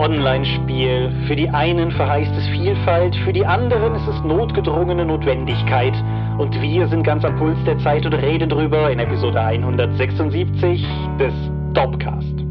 Online-Spiel. Für die einen verheißt es Vielfalt, für die anderen ist es notgedrungene Notwendigkeit. Und wir sind ganz am Puls der Zeit und reden drüber in Episode 176 des Dopcast.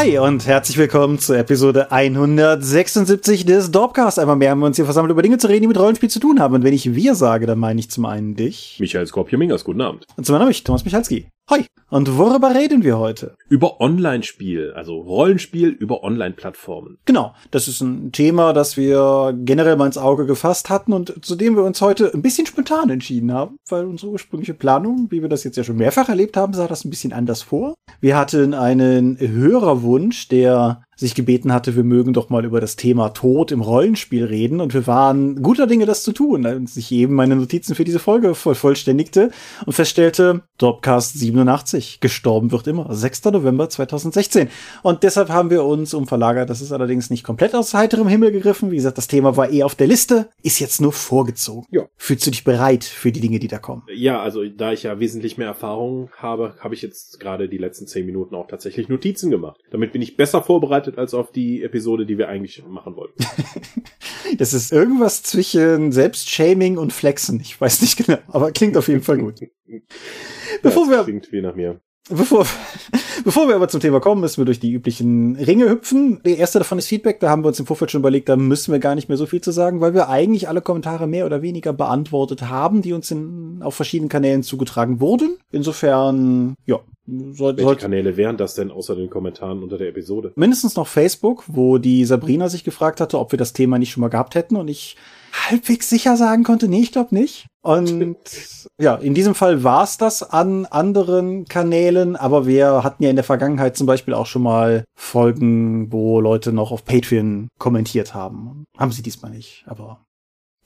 Hi und herzlich willkommen zur Episode 176 des Dorpcast. Einmal mehr haben wir uns hier versammelt, über Dinge zu reden, die mit Rollenspiel zu tun haben. Und wenn ich wir sage, dann meine ich zum einen dich. Michael Skorpio-Mingers, guten Abend. Und zum anderen mich, Thomas Michalski. Hi. Und worüber reden wir heute? Über Online-Spiel, also Rollenspiel über Online-Plattformen. Genau. Das ist ein Thema, das wir generell mal ins Auge gefasst hatten und zu dem wir uns heute ein bisschen spontan entschieden haben, weil unsere ursprüngliche Planung, wie wir das jetzt ja schon mehrfach erlebt haben, sah das ein bisschen anders vor. Wir hatten einen Hörerwunsch, der sich gebeten hatte, wir mögen doch mal über das Thema Tod im Rollenspiel reden und wir waren guter Dinge, das zu tun, als ich eben meine Notizen für diese Folge vollständigte und feststellte, Dropcast 87, gestorben wird immer, 6. November 2016. Und deshalb haben wir uns umverlagert, das ist allerdings nicht komplett aus heiterem Himmel gegriffen, wie gesagt, das Thema war eh auf der Liste, ist jetzt nur vorgezogen. Ja. Fühlst du dich bereit für die Dinge, die da kommen? Ja, also da ich ja wesentlich mehr Erfahrung habe, habe ich jetzt gerade die letzten zehn Minuten auch tatsächlich Notizen gemacht. Damit bin ich besser vorbereitet vorbereitet als auf die Episode, die wir eigentlich machen wollten. das ist irgendwas zwischen Selbstshaming und Flexen. Ich weiß nicht genau, aber klingt auf jeden Fall gut. Bevor ja, wir klingt wie nach mir. Bevor, bevor wir aber zum Thema kommen, müssen wir durch die üblichen Ringe hüpfen. Der erste davon ist Feedback. Da haben wir uns im Vorfeld schon überlegt, da müssen wir gar nicht mehr so viel zu sagen, weil wir eigentlich alle Kommentare mehr oder weniger beantwortet haben, die uns in, auf verschiedenen Kanälen zugetragen wurden. Insofern, ja, soll, Welche Kanäle wären das denn außer den Kommentaren unter der Episode? Mindestens noch Facebook, wo die Sabrina sich gefragt hatte, ob wir das Thema nicht schon mal gehabt hätten und ich halbwegs sicher sagen konnte, nee, ich glaube nicht. Und ja, in diesem Fall war es das an anderen Kanälen, aber wir hatten ja in der Vergangenheit zum Beispiel auch schon mal Folgen, wo Leute noch auf Patreon kommentiert haben. Haben sie diesmal nicht, aber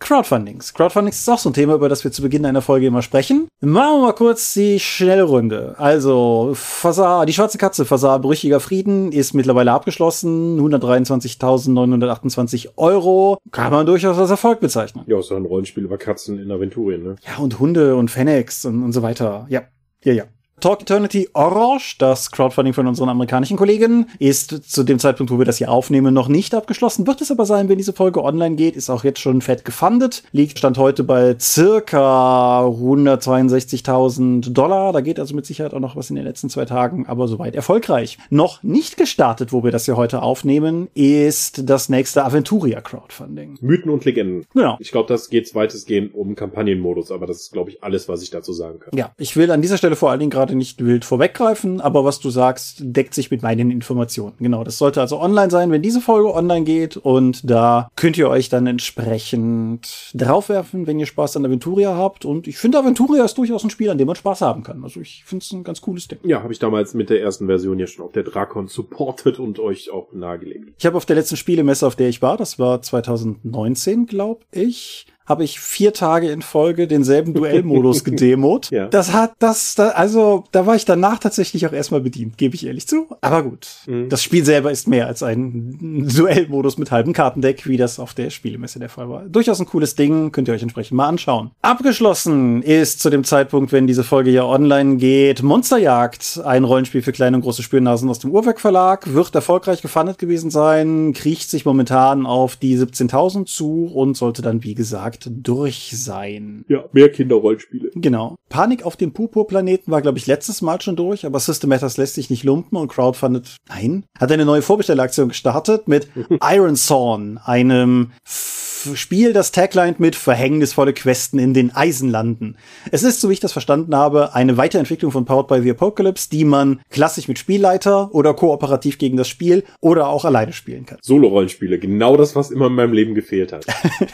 Crowdfundings. Crowdfundings ist auch so ein Thema, über das wir zu Beginn einer Folge immer sprechen. Machen wir mal kurz die Schnellrunde. Also, Fasar, die schwarze Katze, Fasar Brüchiger Frieden ist mittlerweile abgeschlossen. 123.928 Euro. Kann man durchaus als Erfolg bezeichnen. Ja, so ein Rollenspiel über Katzen in Aventurien, ne? Ja, und Hunde und Fennex und, und so weiter. Ja, ja, ja. Talk Eternity Orange, das Crowdfunding von unseren amerikanischen Kollegen, ist zu dem Zeitpunkt, wo wir das hier aufnehmen, noch nicht abgeschlossen. Wird es aber sein, wenn diese Folge online geht, ist auch jetzt schon fett gefundet. Liegt Stand heute bei circa 162.000 Dollar. Da geht also mit Sicherheit auch noch was in den letzten zwei Tagen, aber soweit erfolgreich. Noch nicht gestartet, wo wir das hier heute aufnehmen, ist das nächste Aventuria Crowdfunding. Mythen und Legenden. Genau. Ich glaube, das geht weitestgehend um Kampagnenmodus, aber das ist, glaube ich, alles, was ich dazu sagen kann. Ja, ich will an dieser Stelle vor allen Dingen gerade gerade nicht wild vorweggreifen, aber was du sagst, deckt sich mit meinen Informationen. Genau, das sollte also online sein, wenn diese Folge online geht und da könnt ihr euch dann entsprechend draufwerfen, wenn ihr Spaß an Aventuria habt und ich finde Aventuria ist durchaus ein Spiel, an dem man Spaß haben kann. Also ich finde es ein ganz cooles Ding. Ja, habe ich damals mit der ersten Version ja schon auf der Drakon supportet und euch auch nahegelegt. Ich habe auf der letzten Spielemesse, auf der ich war, das war 2019, glaube ich, habe ich vier Tage in Folge denselben Duellmodus gedemot. ja. Das hat das, da, also da war ich danach tatsächlich auch erstmal bedient, gebe ich ehrlich zu. Aber gut, mhm. das Spiel selber ist mehr als ein Duellmodus mit halbem Kartendeck, wie das auf der Spielemesse der Fall war. Durchaus ein cooles Ding, könnt ihr euch entsprechend mal anschauen. Abgeschlossen ist zu dem Zeitpunkt, wenn diese Folge ja online geht, Monsterjagd, ein Rollenspiel für kleine und große Spürnasen aus dem Uhrwerk Verlag, wird erfolgreich gefundet gewesen sein, kriecht sich momentan auf die 17.000 zu und sollte dann, wie gesagt, Markt durch sein. Ja, mehr Kinderrollenspiele. Genau. Panik auf dem Purpur-Planeten war, glaube ich, letztes Mal schon durch, aber System Matters lässt sich nicht lumpen und Crowdfunded, nein, hat eine neue Vorbestellaktion gestartet mit Iron Thorn, einem Spiel das Tagline mit verhängnisvolle Questen in den Eisenlanden. Es ist, so wie ich das verstanden habe, eine Weiterentwicklung von Powered by the Apocalypse, die man klassisch mit Spielleiter oder kooperativ gegen das Spiel oder auch alleine spielen kann. Solo-Rollenspiele, genau das, was immer in meinem Leben gefehlt hat.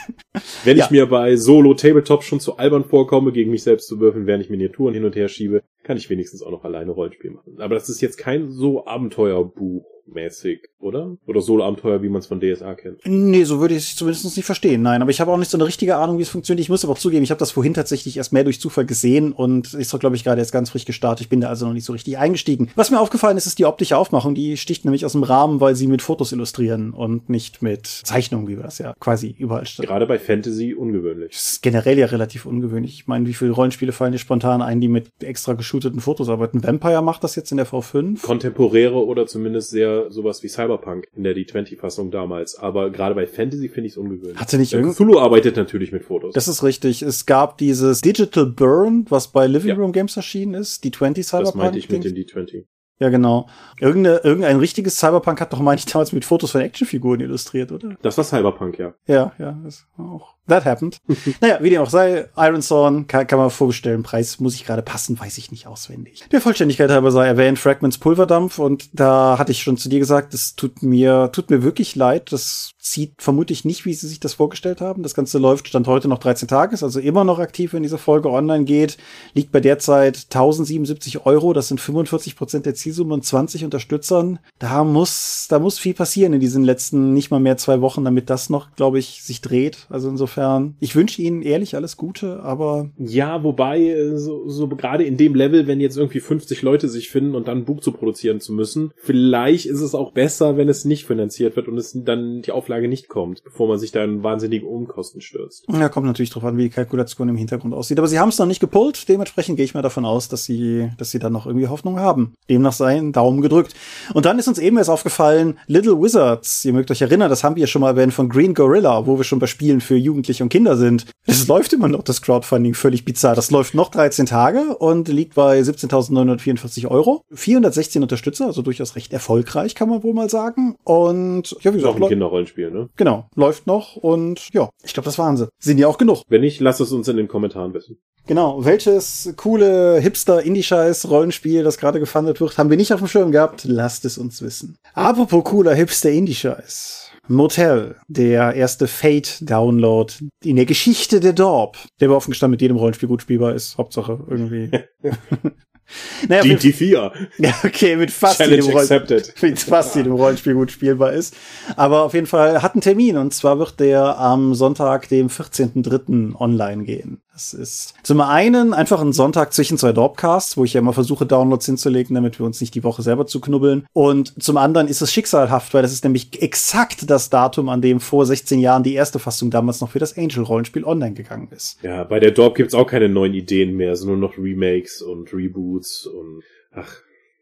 Wenn ja. ich mir bei Solo-Tabletop schon zu albern vorkomme, gegen mich selbst zu würfeln, während ich Miniaturen hin und her schiebe, kann ich wenigstens auch noch alleine Rollenspiel machen. Aber das ist jetzt kein so Abenteuerbuch mäßig, oder? Oder Solo-Abenteuer, wie man es von DSA kennt. Nee, so würde ich es zumindest nicht verstehen. Nein, aber ich habe auch nicht so eine richtige Ahnung, wie es funktioniert. Ich muss aber auch zugeben, ich habe das vorhin tatsächlich erst mehr durch Zufall gesehen und ist doch, glaube ich, gerade jetzt ganz frisch gestartet. Ich bin da also noch nicht so richtig eingestiegen. Was mir aufgefallen ist, ist die optische Aufmachung. Die sticht nämlich aus dem Rahmen, weil sie mit Fotos illustrieren und nicht mit Zeichnungen, wie wir das ja quasi überall stellen. Gerade bei Fantasy ungewöhnlich. Das ist generell ja relativ ungewöhnlich. Ich meine, wie viele Rollenspiele fallen dir spontan ein, die mit extra geshooteten Fotos arbeiten? Vampire macht das jetzt in der V5. Kontemporäre oder zumindest sehr sowas wie Cyberpunk in der D20-Fassung damals. Aber gerade bei Fantasy finde ich es ungewöhnlich. Hatte nicht Ja, irgend Cthulhu arbeitet natürlich mit Fotos. Das ist richtig. Es gab dieses Digital Burn, was bei Living Ja. Room Games erschienen ist, die 20 das Cyberpunk. meinte ich mit dem D20. Ja, genau. Irgende, irgendein richtiges Cyberpunk hat doch, meine ich, damals mit Fotos von Actionfiguren illustriert, oder? Das war Cyberpunk, ja. Ja, ja, das auch. That happened. naja, wie dem auch sei, Iron Thorn kann, kann man vorbestellen. Preis muss ich gerade passen, weiß ich nicht auswendig. Der Vollständigkeit halber sei erwähnt Fragments Pulverdampf und da hatte ich schon zu dir gesagt, es tut mir, tut mir wirklich leid. Das zieht vermutlich nicht, wie sie sich das vorgestellt haben. Das Ganze läuft Stand heute noch 13 Tages, also immer noch aktiv, wenn diese Folge online geht. Liegt bei derzeit 1077 Euro. Das sind 45 Prozent der Zielsumme und 20 Unterstützern. Da muss, da muss viel passieren in diesen letzten nicht mal mehr zwei Wochen, damit das noch, glaube ich, sich dreht. Also insofern, ich wünsche Ihnen ehrlich alles Gute, aber Ja, wobei, äh, so, so gerade in dem Level, wenn jetzt irgendwie 50 Leute sich finden und dann ein Buch zu produzieren zu müssen, vielleicht ist es auch besser, wenn es nicht finanziert wird und es dann die Auflage nicht kommt, bevor man sich da in wahnsinnige Umkosten stürzt. ja, kommt natürlich drauf an, wie die Kalkulation im Hintergrund aussieht. Aber Sie haben es noch nicht gepullt, dementsprechend gehe ich mal davon aus, dass Sie, dass Sie dann noch irgendwie Hoffnung haben. Demnach sei ein Daumen gedrückt. Und dann ist uns eben erst aufgefallen, Little Wizards, ihr mögt euch erinnern, das haben wir schon mal erwähnt von Green Gorilla, wo wir schon bei Spielen für Jugendliche und Kinder sind. Es läuft immer noch das Crowdfunding völlig bizarr. Das läuft noch 13 Tage und liegt bei 17.944 Euro. 416 Unterstützer, also durchaus recht erfolgreich, kann man wohl mal sagen. Und ja, wie Ist auch gesagt, ein Kinderrollenspiel, ne? genau, läuft noch und ja, ich glaube, das waren sie. Sind ja auch genug. Wenn nicht, lasst es uns in den Kommentaren wissen. Genau, welches coole Hipster-Indie-Scheiß-Rollenspiel, das gerade gefundet wird, haben wir nicht auf dem Schirm gehabt. Lasst es uns wissen. Apropos cooler Hipster-Indie-Scheiß. Motel, der erste Fate-Download in der Geschichte der Dorp, der aber offen gestanden mit jedem Rollenspiel gut spielbar ist. Hauptsache irgendwie. naja, mit, DT4. ja, okay, mit fast Challenge jedem Rollenspiel accepted. mit fast jedem Rollenspiel gut spielbar ist. Aber auf jeden Fall hat einen Termin und zwar wird der am Sonntag, dem 14.03. online gehen. Das ist zum einen einfach ein Sonntag zwischen zwei Dorpcasts, wo ich ja immer versuche, Downloads hinzulegen, damit wir uns nicht die Woche selber zuknubbeln. Und zum anderen ist es schicksalhaft, weil das ist nämlich exakt das Datum, an dem vor 16 Jahren die erste Fassung damals noch für das Angel-Rollenspiel online gegangen ist. Ja, bei der Dorp gibt's auch keine neuen Ideen mehr, sondern nur noch Remakes und Reboots und ach,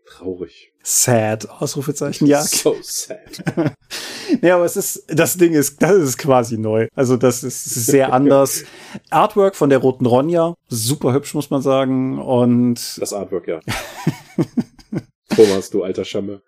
traurig. Sad, Ausrufezeichen, ja. So sad. Ja, aber es ist, das Ding ist, das ist quasi neu. Also das ist, sehr anders. Artwork von der Roten Ronja, super hübsch, muss man sagen. Und, Das Artwork, ja. Thomas, du alter Schamme.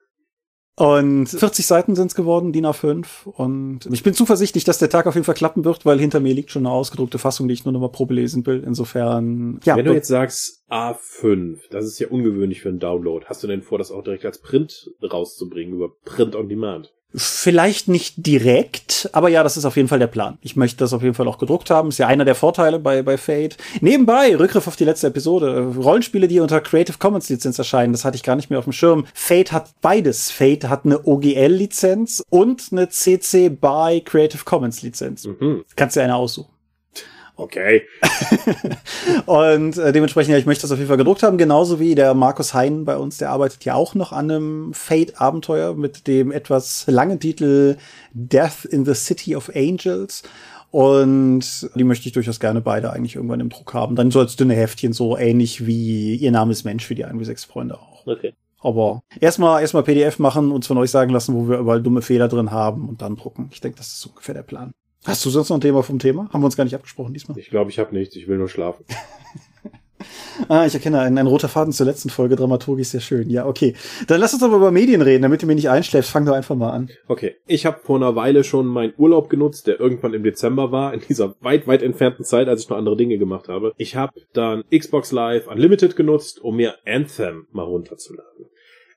Und 40 Seiten sind es geworden, DIN A5. Und ich bin zuversichtlich, dass der Tag auf jeden Fall klappen wird, weil hinter mir liegt schon eine ausgedruckte Fassung, die ich nur noch mal Probe lesen will. Insofern, ja. Wenn du jetzt sagst A5, das ist ja ungewöhnlich für einen Download, hast du denn vor, das auch direkt als Print rauszubringen über Print on Demand? Vielleicht nicht direkt, aber ja, das ist auf jeden Fall der Plan. Ich möchte das auf jeden Fall auch gedruckt haben. Ist ja einer der Vorteile bei, bei Fate. Nebenbei, Rückgriff auf die letzte Episode. Rollenspiele, die unter Creative Commons Lizenz erscheinen, das hatte ich gar nicht mehr auf dem Schirm. Fate hat beides. Fate hat eine OGL Lizenz und eine CC by Creative Commons Lizenz. Mhm. Kannst dir eine aussuchen. Okay. Und äh, dementsprechend, ja, ich möchte das auf jeden Fall gedruckt haben, genauso wie der Markus Hein bei uns, der arbeitet ja auch noch an einem Fate-Abenteuer mit dem etwas langen Titel Death in the City of Angels. Und die möchte ich durchaus gerne beide eigentlich irgendwann im Druck haben. Dann so als dünne Heftchen, so ähnlich wie Ihr Name ist Mensch für die 1 bis 6 Freunde auch. Okay. Aber erstmal erstmal PDF machen, uns von euch sagen lassen, wo wir überall dumme Fehler drin haben und dann drucken. Ich denke, das ist ungefähr der Plan. Hast du sonst noch ein Thema vom Thema? Haben wir uns gar nicht abgesprochen diesmal. Ich glaube, ich habe nichts, ich will nur schlafen. Ah, ich erkenne einen, ein roter Faden zur letzten Folge, Dramaturgie ist sehr schön. Ja, okay. Dann lass uns aber über Medien reden, damit du mir nicht einschläfst. Fang doch einfach mal an. Okay, ich habe vor einer Weile schon meinen Urlaub genutzt, der irgendwann im Dezember war, in dieser weit, weit entfernten Zeit, als ich noch andere Dinge gemacht habe. Ich habe dann Xbox Live Unlimited genutzt, um mir Anthem mal runterzuladen.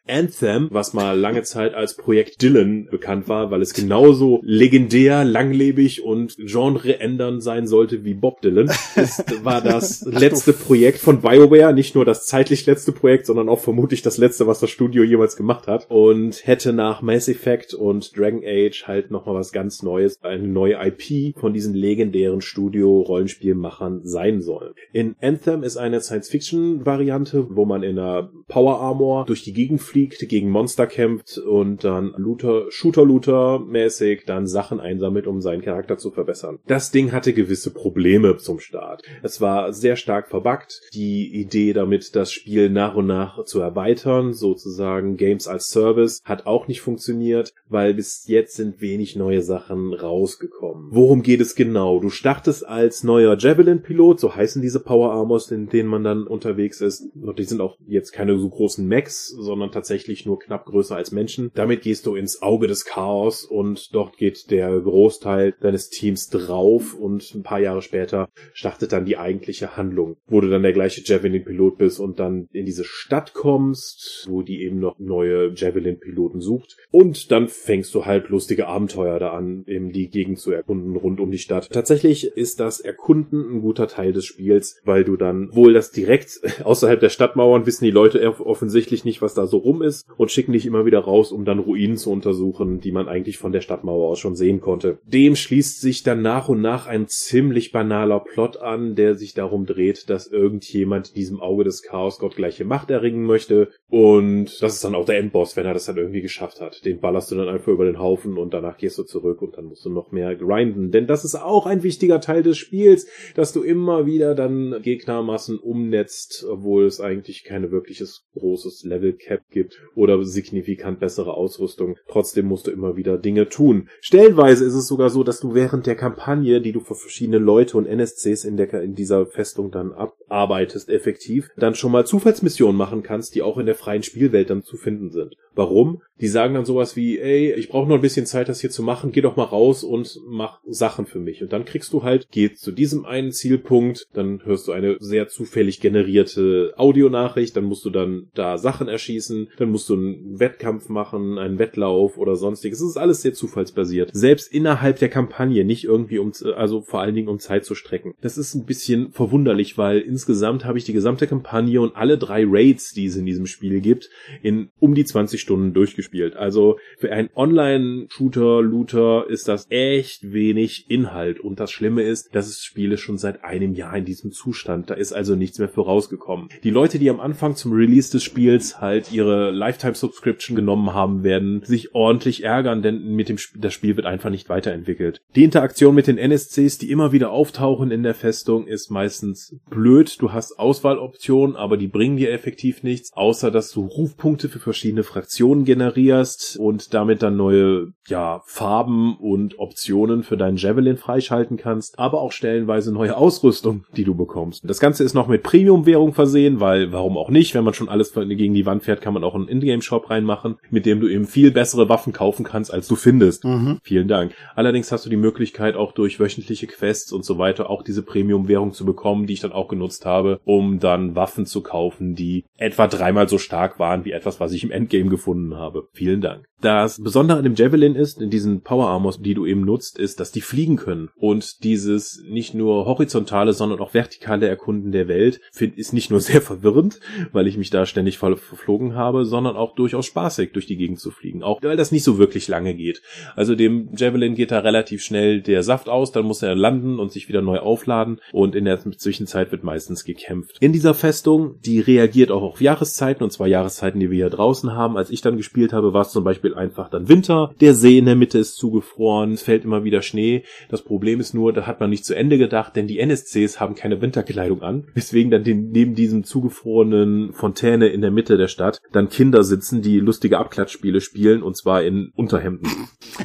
Anthem, was mal lange Zeit als Projekt Dylan bekannt war, weil es genauso legendär, langlebig und genreändernd sein sollte wie Bob Dylan, ist, war das letzte Projekt von BioWare, nicht nur das zeitlich letzte Projekt, sondern auch vermutlich das letzte, was das Studio jemals gemacht hat und hätte nach Mass Effect und Dragon Age halt nochmal was ganz Neues, eine neue IP von diesen legendären Studio-Rollenspielmachern sein sollen. In Anthem ist eine Science-Fiction-Variante, wo man in einer Power Armor durch die Gegend fliegt, gegen Monster kämpft und dann Looter, Shooter-Looter-mäßig dann Sachen einsammelt, um seinen Charakter zu verbessern. Das Ding hatte gewisse Probleme zum Start. Es war sehr stark verbuggt. Die Idee damit, das Spiel nach und nach zu erweitern, sozusagen Games als Service, hat auch nicht funktioniert, weil bis jetzt sind wenig neue Sachen rausgekommen. Worum geht es genau? Du startest als neuer Javelin-Pilot, so heißen diese Power Armors, in denen man dann unterwegs ist. Und die sind auch jetzt keine so großen Mechs, sondern tatsächlich nur knapp größer als Menschen. Damit gehst du ins Auge des Chaos und dort geht der Großteil deines Teams drauf und ein paar Jahre später startet dann die eigentliche Handlung, wo du dann der gleiche Javelin-Pilot bist und dann in diese Stadt kommst, wo die eben noch neue Javelin-Piloten sucht. Und dann fängst du halt lustige Abenteuer da an, eben die Gegend zu erkunden rund um die Stadt. Tatsächlich ist das Erkunden ein guter Teil des Spiels, weil du dann wohl das direkt außerhalb der Stadtmauern wissen die Leute offensichtlich nicht, was da so rum ist und schicken dich immer wieder raus, um dann Ruinen zu untersuchen, die man eigentlich von der Stadtmauer aus schon sehen konnte. Dem schließt sich dann nach und nach ein ziemlich banaler Plot an, der sich darum dreht, dass irgendjemand diesem Auge des Chaos Gott gleiche Macht erringen möchte und das ist dann auch der Endboss, wenn er das dann irgendwie geschafft hat. Den ballerst du dann einfach über den Haufen und danach gehst du zurück und dann musst du noch mehr grinden, denn das ist auch ein wichtiger Teil des Spiels, dass du immer wieder dann Gegnermassen umnetzt, obwohl es eigentlich keine wirkliches großes Level Cap gibt oder signifikant bessere Ausrüstung. Trotzdem musst du immer wieder Dinge tun. Stellenweise ist es sogar so, dass du während der Kampagne, die du für verschiedene Leute und NSCs in, der, in dieser Festung dann abarbeitest, effektiv, dann schon mal Zufallsmissionen machen kannst, die auch in der freien Spielwelt dann zu finden sind. Warum? Die sagen dann sowas wie, ey, ich brauche noch ein bisschen Zeit, das hier zu machen, geh doch mal raus und mach Sachen für mich. Und dann kriegst du halt, geh zu diesem einen Zielpunkt, dann hörst du eine sehr zufällig generierte Audionachricht, dann musst du dann da Sachen erschießen, dann musst du einen Wettkampf machen, einen Wettlauf oder sonstiges. Es ist alles sehr zufallsbasiert. Selbst innerhalb der Kampagne, nicht irgendwie um, also vor allen Dingen um Zeit zu strecken. Das ist ein bisschen verwunderlich, weil insgesamt habe ich die gesamte Kampagne und alle drei Raids, die es in diesem Spiel gibt, in um die 20 Stunden durchgespielt. Also für einen Online-Shooter-Looter ist das echt wenig Inhalt. Und das Schlimme ist, dass es Spiele schon seit einem Jahr in diesem Zustand. Da ist also nichts mehr vorausgekommen. Die Leute, die am Anfang zum Release des Spiels halt ihre Lifetime-Subscription genommen haben, werden sich ordentlich ärgern, denn mit dem Sp das Spiel wird einfach nicht weiterentwickelt. Die Interaktion mit den NSCs, die immer wieder auftauchen in der Festung, ist meistens blöd. Du hast Auswahloptionen, aber die bringen dir effektiv nichts, außer dass du Rufpunkte für verschiedene Fraktionen generierst und damit dann neue ja, Farben und Optionen für deinen Javelin freischalten kannst, aber auch stellenweise neue Ausrüstung, die du bekommst. Das Ganze ist noch mit Premium-Währung versehen, weil warum auch nicht, wenn man schon alles gegen die Wand fährt, kann man auch einen Ingame-Shop reinmachen, mit dem du eben viel bessere Waffen kaufen kannst, als du findest. Mhm. Vielen Dank. Allerdings hast du die Möglichkeit, auch durch wöchentliche Quests und so weiter auch diese Premium-Währung zu bekommen, die ich dann auch genutzt habe, um dann Waffen zu kaufen, die etwa dreimal so stark waren wie etwas, was ich im Endgame gefunden habe. Vielen Dank. Das Besondere an dem Javelin ist, in diesen Power Armors, die du eben nutzt, ist, dass die fliegen können. Und dieses nicht nur horizontale, sondern auch vertikale Erkunden der Welt ist nicht nur sehr verwirrend, weil ich mich da ständig voll verflogen habe, sondern auch durchaus spaßig, durch die Gegend zu fliegen. Auch weil das nicht so wirklich lange geht. Also dem Javelin geht da relativ schnell der Saft aus, dann muss er landen und sich wieder neu aufladen und in der Zwischenzeit wird meistens gekämpft. In dieser Festung, die reagiert auch auf Jahreszeiten und zwar Jahreszeiten, die wir hier draußen haben. Als ich dann gespielt habe, war es zum Beispiel einfach dann Winter. Der See in der Mitte ist zugefroren. Es fällt immer wieder Schnee. Das Problem ist nur, da hat man nicht zu Ende gedacht, denn die NSCs haben keine Winterkleidung an. Weswegen dann den, neben diesem zugefrorenen Fontäne in der Mitte der Stadt dann Kinder sitzen, die lustige Abklatschspiele spielen und zwar in Unterhemden.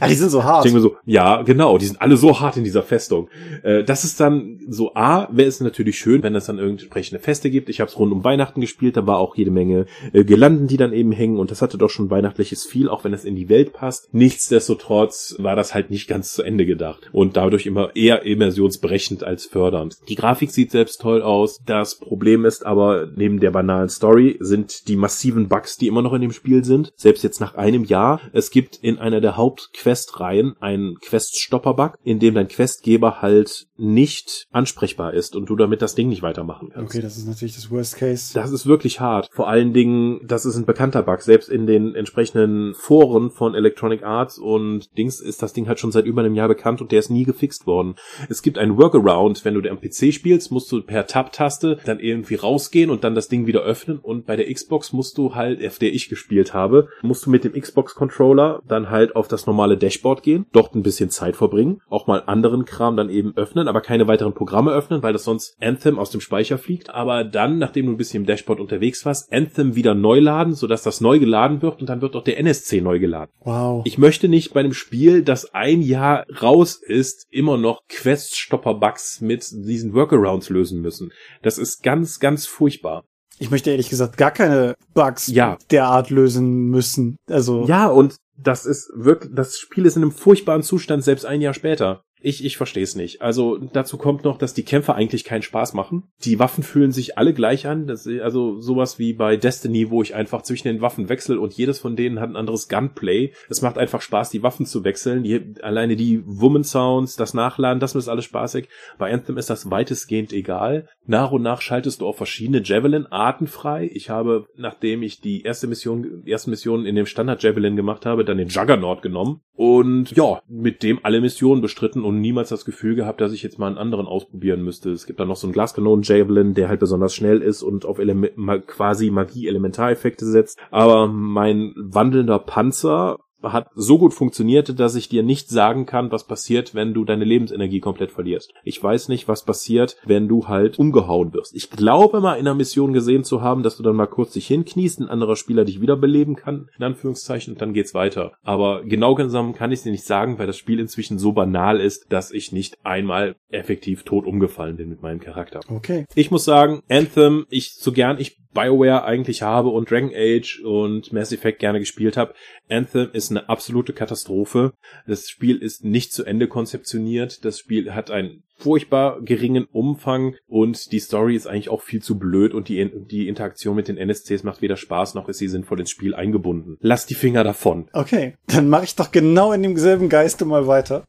Ja, die sind so hart. Ich denke mir so, ja, genau, die sind alle so hart in dieser Festung. Äh, das ist dann so, A, wäre es natürlich schön, wenn es dann entsprechende Feste gibt. Ich habe es rund um Weihnachten gespielt, da war auch jede Menge äh, Girlanden, die dann eben hängen und das hatte doch schon weihnachtliches viel, auch wenn es in die Welt passt. Nichtsdestotrotz war das halt nicht ganz zu Ende gedacht und dadurch immer eher immersionsbrechend als fördernd. Die Grafik sieht selbst toll aus. Das Problem ist aber, neben der banalen Story sind die massiven Bugs, die immer noch in dem Spiel sind, selbst jetzt nach einem Jahr. Es gibt in einer der Hauptquestreihen einen Quest-Stopper-Bug, in dem dein Questgeber halt nicht ansprechbar ist und du damit das Ding nicht weitermachen kannst. Okay, das ist natürlich das Worst Case. Das ist wirklich hart. Vor allen Dingen, das ist ein bekannter Bug. Selbst in den entsprechenden Foren von Electronic Arts und Dings ist das Ding halt schon seit über einem Jahr bekannt und der ist nie gefixt worden. Es gibt einen Workaround, wenn du am PC spielst, musst du per Tab-Taste dann irgendwie rausgehen und dann das Ding wieder öffnen und bei der Xbox musst du halt, auf der ich gespielt habe, musst du mit dem Xbox-Controller dann halt auf das normale Dashboard gehen, dort ein bisschen Zeit verbringen, auch mal anderen Kram dann eben öffnen, aber keine weiteren Programme öffnen, weil das sonst Anthem aus dem Speicher fliegt. Aber dann, nachdem du ein bisschen im Dashboard unterwegs warst, Anthem wieder neu laden, sodass das neu geladen wird und dann wird auch der NSC neu geladen. Wow. Ich möchte nicht bei einem Spiel, das ein Jahr raus ist, immer noch Quest-Stopper-Bugs mit diesen Workarounds lösen müssen. Das ist ganz, ganz furchtbar. Ich möchte ehrlich gesagt gar keine Bugs Ja. derart lösen müssen. Also Ja, und das ist wirklich, das Spiel ist in einem furchtbaren Zustand, selbst ein Jahr später. Ich, ich verstehe es nicht. Also dazu kommt noch, dass die Kämpfe eigentlich keinen Spaß machen. Die Waffen fühlen sich alle gleich an. Das, also sowas wie bei Destiny, wo ich einfach zwischen den Waffen wechsle und jedes von denen hat ein anderes Gunplay. Es macht einfach Spaß, die Waffen zu wechseln. Die, alleine die Woman Sounds, das Nachladen, das ist alles spaßig. Bei Anthem ist das weitestgehend egal. Nach und nach schaltest du auch verschiedene Javelin-Arten frei. Ich habe, nachdem ich die erste Mission, erste Mission in dem Standard Javelin gemacht habe, dann den Juggernaut genommen und ja, mit dem alle Missionen bestritten und niemals das Gefühl gehabt, dass ich jetzt mal einen anderen ausprobieren müsste. Es gibt da noch so einen Glaskanonen Javelin, der halt besonders schnell ist und auf Ele quasi Magie-Elementareffekte setzt. Aber mein wandelnder Panzer hat so gut funktioniert, dass ich dir nicht sagen kann, was passiert, wenn du deine Lebensenergie komplett verlierst. Ich weiß nicht, was passiert, wenn du halt umgehauen wirst. Ich glaube mal in einer Mission gesehen zu haben, dass du dann mal kurz dich hinkniest, ein anderer Spieler dich wiederbeleben kann, in Anführungszeichen, und dann geht's weiter. Aber genau genommen kann ich dir nicht sagen, weil das Spiel inzwischen so banal ist, dass ich nicht einmal effektiv tot umgefallen bin mit meinem Charakter. okay. Ich muss sagen, Anthem, ich so gern ich BioWare eigentlich habe und Dragon Age und Mass Effect gerne gespielt habe, Anthem ist eine absolute Katastrophe. Das Spiel ist nicht zu Ende konzeptioniert. Das Spiel hat einen furchtbar geringen Umfang und die Story ist eigentlich auch viel zu blöd und die, die Interaktion mit den NSCs macht weder Spaß noch ist sie sinnvoll ins Spiel eingebunden. Lass die Finger davon. Okay, dann mache ich doch genau in demselben Geiste mal weiter.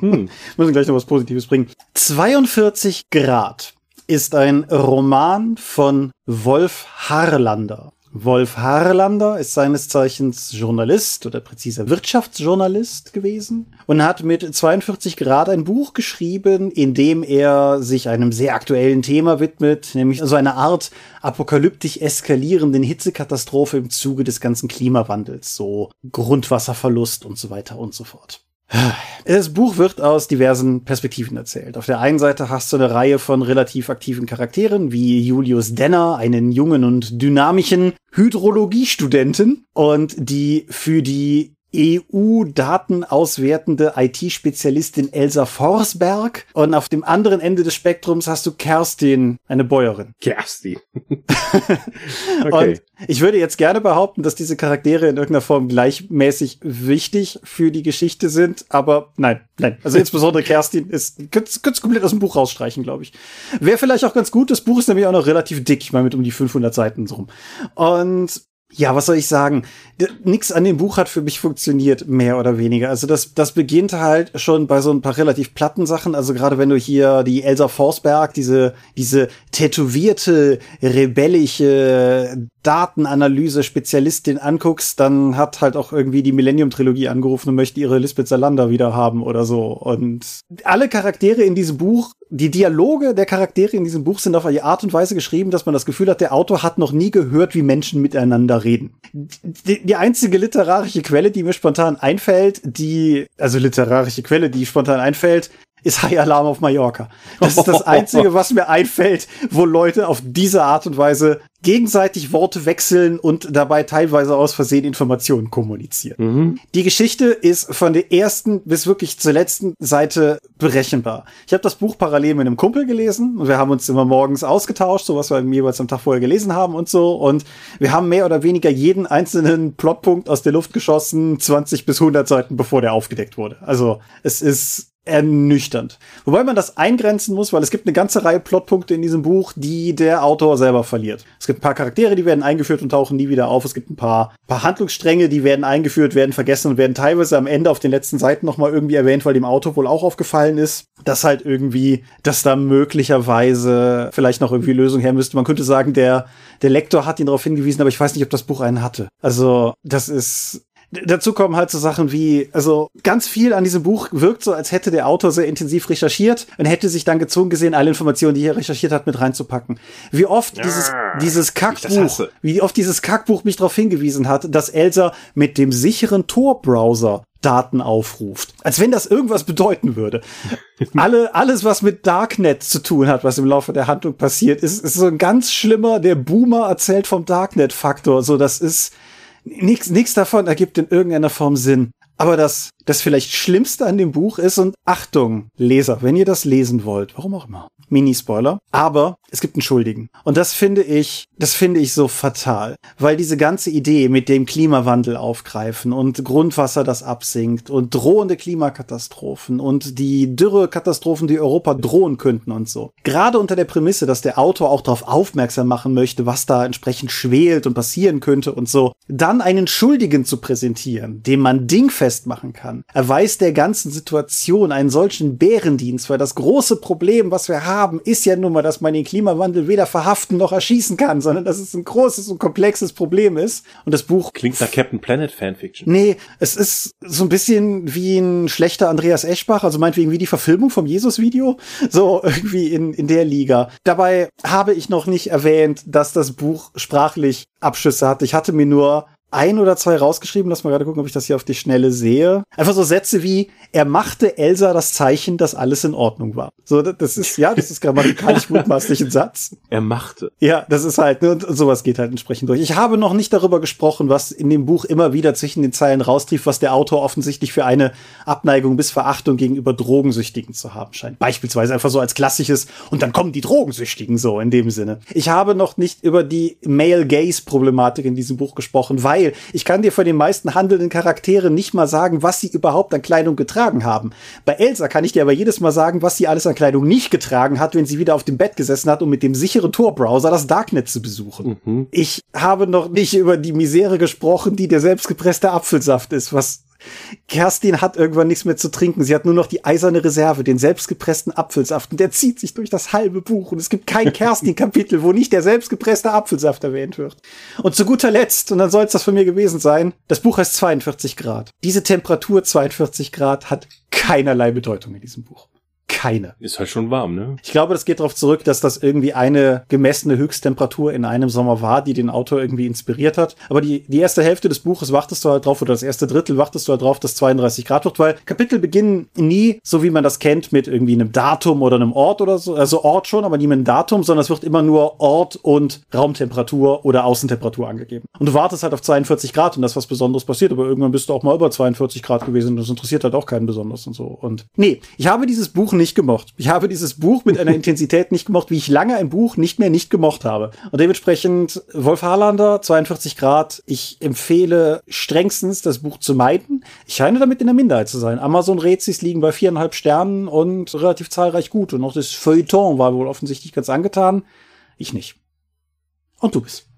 Hm. Müssen gleich noch was Positives bringen. 42 Grad ist ein Roman von Wolf Harlander. Wolf Harlander ist seines Zeichens Journalist oder präziser Wirtschaftsjournalist gewesen und hat mit 42 Grad ein Buch geschrieben, in dem er sich einem sehr aktuellen Thema widmet, nämlich so eine Art apokalyptisch eskalierenden Hitzekatastrophe im Zuge des ganzen Klimawandels, so Grundwasserverlust und so weiter und so fort. Das Buch wird aus diversen Perspektiven erzählt. Auf der einen Seite hast du eine Reihe von relativ aktiven Charakteren, wie Julius Denner, einen jungen und dynamischen Hydrologiestudenten und die für die EU-Daten auswertende IT-Spezialistin Elsa Forsberg. Und auf dem anderen Ende des Spektrums hast du Kerstin, eine Bäuerin. Kersti. Und ich würde jetzt gerne behaupten, dass diese Charaktere in irgendeiner Form gleichmäßig wichtig für die Geschichte sind, aber nein, nein. Also insbesondere Kerstin ist, könntest könntest komplett aus dem Buch rausstreichen, glaube ich. Wäre vielleicht auch ganz gut. Das Buch ist nämlich auch noch relativ dick, ich meine mit um die 500 Seiten so rum. Und ja, was soll ich sagen? Nix an dem Buch hat für mich funktioniert, mehr oder weniger. Also das, das beginnt halt schon bei so ein paar relativ platten Sachen. Also gerade wenn du hier die Elsa Forsberg, diese, diese tätowierte, rebellische Datenanalyse-Spezialistin anguckst, dann hat halt auch irgendwie die Millennium-Trilogie angerufen und möchte ihre Lisbeth Salander wieder haben oder so. Und alle Charaktere in diesem Buch, die Dialoge der Charaktere in diesem Buch sind auf eine Art und Weise geschrieben, dass man das Gefühl hat, der Autor hat noch nie gehört, wie Menschen miteinander reden. Die, die einzige literarische Quelle, die mir spontan einfällt, die, also literarische Quelle, die spontan einfällt, ist High Alarm auf Mallorca. Das ist das Einzige, was mir einfällt, wo Leute auf diese Art und Weise gegenseitig Worte wechseln und dabei teilweise aus Versehen Informationen kommunizieren. Mhm. Die Geschichte ist von der ersten bis wirklich zur letzten Seite berechenbar. Ich habe das Buch parallel mit einem Kumpel gelesen und wir haben uns immer morgens ausgetauscht, so was wir jeweils am Tag vorher gelesen haben und so. Und wir haben mehr oder weniger jeden einzelnen Plotpunkt aus der Luft geschossen, 20 bis 100 Seiten bevor der aufgedeckt wurde. Also es ist ernüchternd. Wobei man das eingrenzen muss, weil es gibt eine ganze Reihe Plotpunkte in diesem Buch, die der Autor selber verliert. Es gibt ein paar Charaktere, die werden eingeführt und tauchen nie wieder auf. Es gibt ein paar, paar Handlungsstränge, die werden eingeführt, werden vergessen und werden teilweise am Ende auf den letzten Seiten nochmal irgendwie erwähnt, weil dem Autor wohl auch aufgefallen ist, dass halt irgendwie, dass da möglicherweise vielleicht noch irgendwie Lösung her müsste. Man könnte sagen, der, der Lektor hat ihn darauf hingewiesen, aber ich weiß nicht, ob das Buch einen hatte. Also, das ist Dazu kommen halt so Sachen wie, also ganz viel an diesem Buch wirkt so, als hätte der Autor sehr intensiv recherchiert und hätte sich dann gezwungen gesehen, alle Informationen, die er recherchiert hat, mit reinzupacken. Wie oft ja, dieses, dieses Kackbuch, wie oft dieses Kackbuch mich darauf hingewiesen hat, dass Elsa mit dem sicheren Tor-Browser Daten aufruft. Als wenn das irgendwas bedeuten würde. Alle, alles, was mit Darknet zu tun hat, was im Laufe der Handlung passiert, ist, ist so ein ganz schlimmer, der Boomer erzählt vom Darknet-Faktor. So, das ist, nichts, nichts davon ergibt in irgendeiner Form Sinn. Aber das, das vielleicht Schlimmste an dem Buch ist, und Achtung, Leser, wenn ihr das lesen wollt, warum auch immer, Mini-Spoiler, aber es gibt einen Schuldigen. Und das finde ich, das finde ich so fatal, weil diese ganze Idee mit dem Klimawandel aufgreifen und Grundwasser, das absinkt und drohende Klimakatastrophen und die Dürrekatastrophen, die Europa drohen könnten und so. Gerade unter der Prämisse, dass der Autor auch darauf aufmerksam machen möchte, was da entsprechend schwelt und passieren könnte und so, dann einen Schuldigen zu präsentieren, dem man dingfest machen kann, erweist der ganzen Situation einen solchen Bärendienst, weil das große Problem, was wir haben, ist ja nun mal, dass man den Klimawandel weder verhaften noch erschießen kann, sondern dass es ein großes und komplexes Problem ist. Und das Buch klingt nach Captain Planet Fanfiction. Nee, es ist so ein bisschen wie ein schlechter Andreas Eschbach, also meinetwegen wie die Verfilmung vom Jesus-Video, so irgendwie in, in der Liga. Dabei habe ich noch nicht erwähnt, dass das Buch sprachlich Abschüsse hat. Ich hatte mir nur ein oder zwei rausgeschrieben. Lass mal gerade gucken, ob ich das hier auf die Schnelle sehe. Einfach so Sätze wie, er machte Elsa das Zeichen, dass alles in Ordnung war. So, das ist, ja, das ist grammatikalisch mutmaßlich ein Satz. Er machte. Ja, das ist halt, ne, und sowas geht halt entsprechend durch. Ich habe noch nicht darüber gesprochen, was in dem Buch immer wieder zwischen den Zeilen raustrief, was der Autor offensichtlich für eine Abneigung bis Verachtung gegenüber Drogensüchtigen zu haben scheint. Beispielsweise einfach so als klassisches, und dann kommen die Drogensüchtigen so in dem Sinne. Ich habe noch nicht über die Male-Gaze-Problematik in diesem Buch gesprochen, weil weil ich kann dir von den meisten handelnden Charakteren nicht mal sagen, was sie überhaupt an Kleidung getragen haben. Bei Elsa kann ich dir aber jedes Mal sagen, was sie alles an Kleidung nicht getragen hat, wenn sie wieder auf dem Bett gesessen hat, um mit dem sicheren Tor-Browser das Darknet zu besuchen. Mhm. Ich habe noch nicht über die Misere gesprochen, die der selbstgepresste Apfelsaft ist, was Kerstin hat irgendwann nichts mehr zu trinken. Sie hat nur noch die eiserne Reserve, den selbstgepressten Apfelsaft. Und der zieht sich durch das halbe Buch. Und es gibt kein Kerstin-Kapitel, wo nicht der selbstgepresste Apfelsaft erwähnt wird. Und zu guter Letzt, und dann soll es das von mir gewesen sein, das Buch heißt 42 Grad. Diese Temperatur 42 Grad hat keinerlei Bedeutung in diesem Buch keine. Ist halt schon warm, ne? Ich glaube, das geht darauf zurück, dass das irgendwie eine gemessene Höchsttemperatur in einem Sommer war, die den Autor irgendwie inspiriert hat. Aber die, die erste Hälfte des Buches wartest du halt drauf, oder das erste Drittel wartest du halt drauf, dass 32 Grad wird, weil Kapitel beginnen nie, so wie man das kennt, mit irgendwie einem Datum oder einem Ort oder so. Also Ort schon, aber nie mit einem Datum, sondern es wird immer nur Ort und Raumtemperatur oder Außentemperatur angegeben. Und du wartest halt auf 42 Grad und das was Besonderes passiert, aber irgendwann bist du auch mal über 42 Grad gewesen und das interessiert halt auch keinen besonders und so. Und nee, ich habe dieses Buch nicht gemocht. Ich habe dieses Buch mit einer Intensität nicht gemocht, wie ich lange ein Buch nicht mehr nicht gemocht habe. Und dementsprechend Wolf Harlander, 42 Grad. Ich empfehle strengstens, das Buch zu meiden. Ich scheine damit in der Minderheit zu sein. Amazon Rezis liegen bei viereinhalb Sternen und relativ zahlreich gut. Und auch das Feuilleton war wohl offensichtlich ganz angetan. Ich nicht. Und du bist.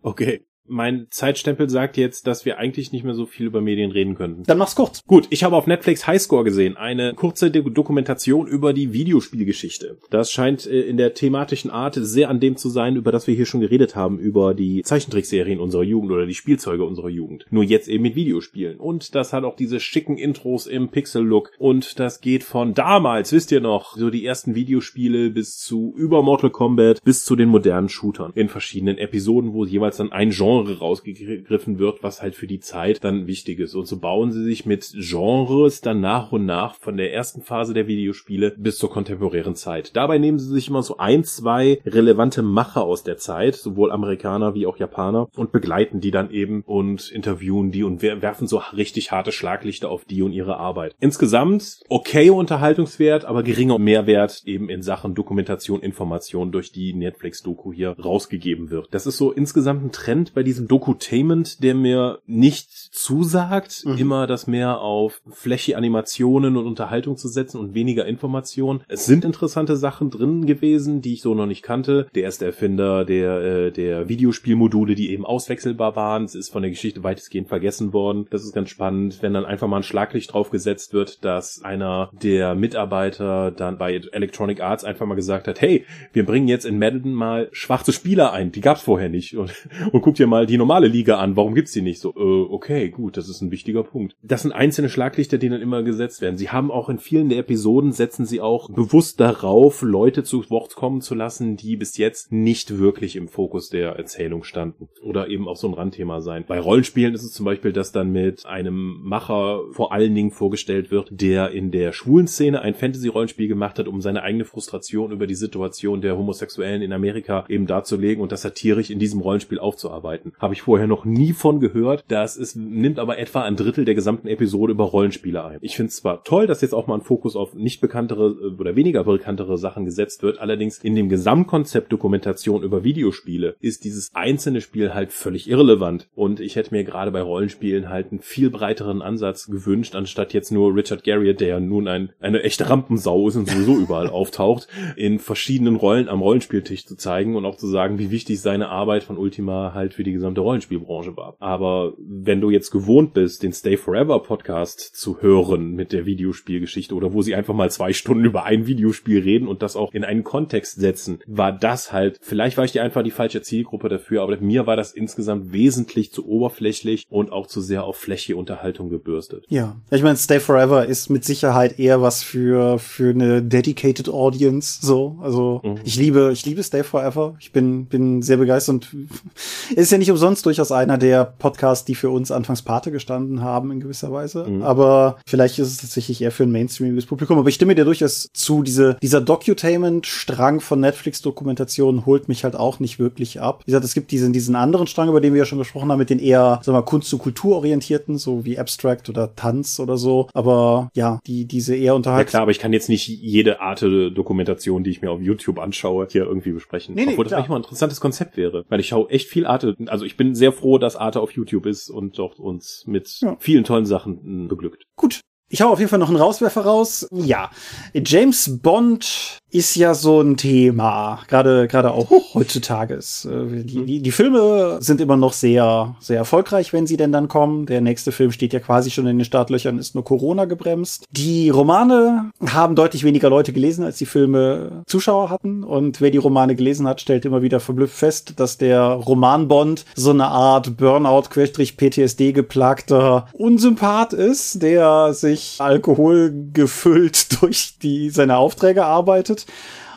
Okay mein Zeitstempel sagt jetzt, dass wir eigentlich nicht mehr so viel über Medien reden könnten. Dann mach's kurz. Gut, ich habe auf Netflix Highscore gesehen, eine kurze Dokumentation über die Videospielgeschichte. Das scheint äh, in der thematischen Art sehr an dem zu sein, über das wir hier schon geredet haben, über die Zeichentrickserien unserer Jugend oder die Spielzeuge unserer Jugend. Nur jetzt eben mit Videospielen. Und das hat auch diese schicken Intros im Pixel-Look. Und das geht von damals, wisst ihr noch, so die ersten Videospiele bis zu über Mortal Kombat, bis zu den modernen Shootern in verschiedenen Episoden, wo jeweils dann ein Genre Genre rausgegriffen wird, was halt für die Zeit dann wichtig ist. Und so bauen sie sich mit Genres dann nach und nach von der ersten Phase der Videospiele bis zur kontemporären Zeit. Dabei nehmen sie sich immer so ein, zwei relevante Macher aus der Zeit, sowohl Amerikaner wie auch Japaner, und begleiten die dann eben und interviewen die und werfen so richtig harte Schlaglichter auf die und ihre Arbeit. Insgesamt okay Unterhaltungswert, aber geringer Mehrwert eben in Sachen Dokumentation, Information durch die Netflix-Doku hier rausgegeben wird. Das ist so insgesamt ein Trend bei diesem Dokutainment, der mir nicht zusagt, mhm. immer das mehr auf fläche Animationen und Unterhaltung zu setzen und weniger Informationen. Es sind interessante Sachen drin gewesen, die ich so noch nicht kannte. Der erste Erfinder der, äh, der Videospielmodule, die eben auswechselbar waren. Es ist von der Geschichte weitestgehend vergessen worden. Das ist ganz spannend, wenn dann einfach mal ein Schlaglicht drauf gesetzt wird, dass einer der Mitarbeiter dann bei Electronic Arts einfach mal gesagt hat, hey, wir bringen jetzt in Madden mal schwarze Spieler ein. Die gab's vorher nicht. Und, und guck dir mal die normale Liga an. Warum gibt's die nicht? So, äh, okay, gut, das ist ein wichtiger Punkt. Das sind einzelne Schlaglichter, die dann immer gesetzt werden. Sie haben auch in vielen der Episoden setzen sie auch bewusst darauf, Leute zu Wort kommen zu lassen, die bis jetzt nicht wirklich im Fokus der Erzählung standen. Oder eben auch so ein Randthema sein. Bei Rollenspielen ist es zum Beispiel, dass dann mit einem Macher vor allen Dingen vorgestellt wird, der in der schwulen Szene ein Fantasy-Rollenspiel gemacht hat, um seine eigene Frustration über die Situation der Homosexuellen in Amerika eben darzulegen und das satirisch in diesem Rollenspiel aufzuarbeiten. Habe ich vorher noch nie von gehört. Das ist, nimmt aber etwa ein Drittel der gesamten Episode über Rollenspiele ein. Ich finde es zwar toll, dass jetzt auch mal ein Fokus auf nicht bekanntere äh, oder weniger bekanntere Sachen gesetzt wird, allerdings in dem Gesamtkonzept Dokumentation über Videospiele ist dieses einzelne Spiel halt völlig irrelevant und ich hätte mir gerade bei Rollenspielen halt einen viel breiteren Ansatz gewünscht, anstatt jetzt nur Richard Garriott, der nun ein, eine echte Rampensau ist und sowieso überall auftaucht, in verschiedenen Rollen am Rollenspieltisch zu zeigen und auch zu sagen, wie wichtig seine Arbeit von Ultima halt für die gesamte Rollenspielbranche war. Aber wenn du jetzt gewohnt bist, den Stay Forever Podcast zu hören mit der Videospielgeschichte oder wo sie einfach mal zwei Stunden über ein Videospiel reden und das auch in einen Kontext setzen, war das halt, vielleicht war ich dir einfach die falsche Zielgruppe dafür, aber mir war das insgesamt wesentlich zu oberflächlich und auch zu sehr auf Fläche Unterhaltung gebürstet. Ja, ich meine, Stay Forever ist mit Sicherheit eher was für, für eine dedicated Audience, so. Also, mhm. ich liebe, ich liebe Stay Forever. Ich bin, bin sehr begeistert und ist ja nicht umsonst durchaus einer der Podcasts, die für uns anfangs Pate gestanden haben in gewisser Weise. Mhm. Aber vielleicht ist es tatsächlich eher für ein mainstreamiges Publikum. Aber ich stimme dir durchaus zu, diese, dieser Docutainment-Strang von Netflix-Dokumentationen holt mich halt auch nicht wirklich ab. Wie gesagt, es gibt diesen, diesen anderen Strang, über den wir ja schon gesprochen haben, mit den eher, sagen wir mal, Kunst- und Kulturorientierten, so wie Abstract oder Tanz oder so. Aber ja, die, diese eher unterhalb. Ja klar, aber ich kann jetzt nicht jede Art Dokumentation, die ich mir auf YouTube anschaue, hier irgendwie besprechen. Nee, nee, Obwohl das eigentlich mal ein interessantes Konzept wäre. Weil ich schaue echt viel Arte, also ich bin sehr froh, dass Arte auf YouTube ist und dort uns mit ja. vielen tollen Sachen beglückt. Gut. Ich hau auf jeden Fall noch einen Rauswerfer raus. Ja, James Bond ist ja so ein Thema, gerade gerade auch heutzutage. Äh, die, die, die Filme sind immer noch sehr sehr erfolgreich, wenn sie denn dann kommen. Der nächste Film steht ja quasi schon in den Startlöchern, ist nur Corona gebremst. Die Romane haben deutlich weniger Leute gelesen, als die Filme Zuschauer hatten. Und wer die Romane gelesen hat, stellt immer wieder verblüfft fest, dass der Roman Bond so eine Art Burnout-PTSD geplagter Unsympath ist, der sich Alkohol gefüllt durch die seine Aufträge arbeitet.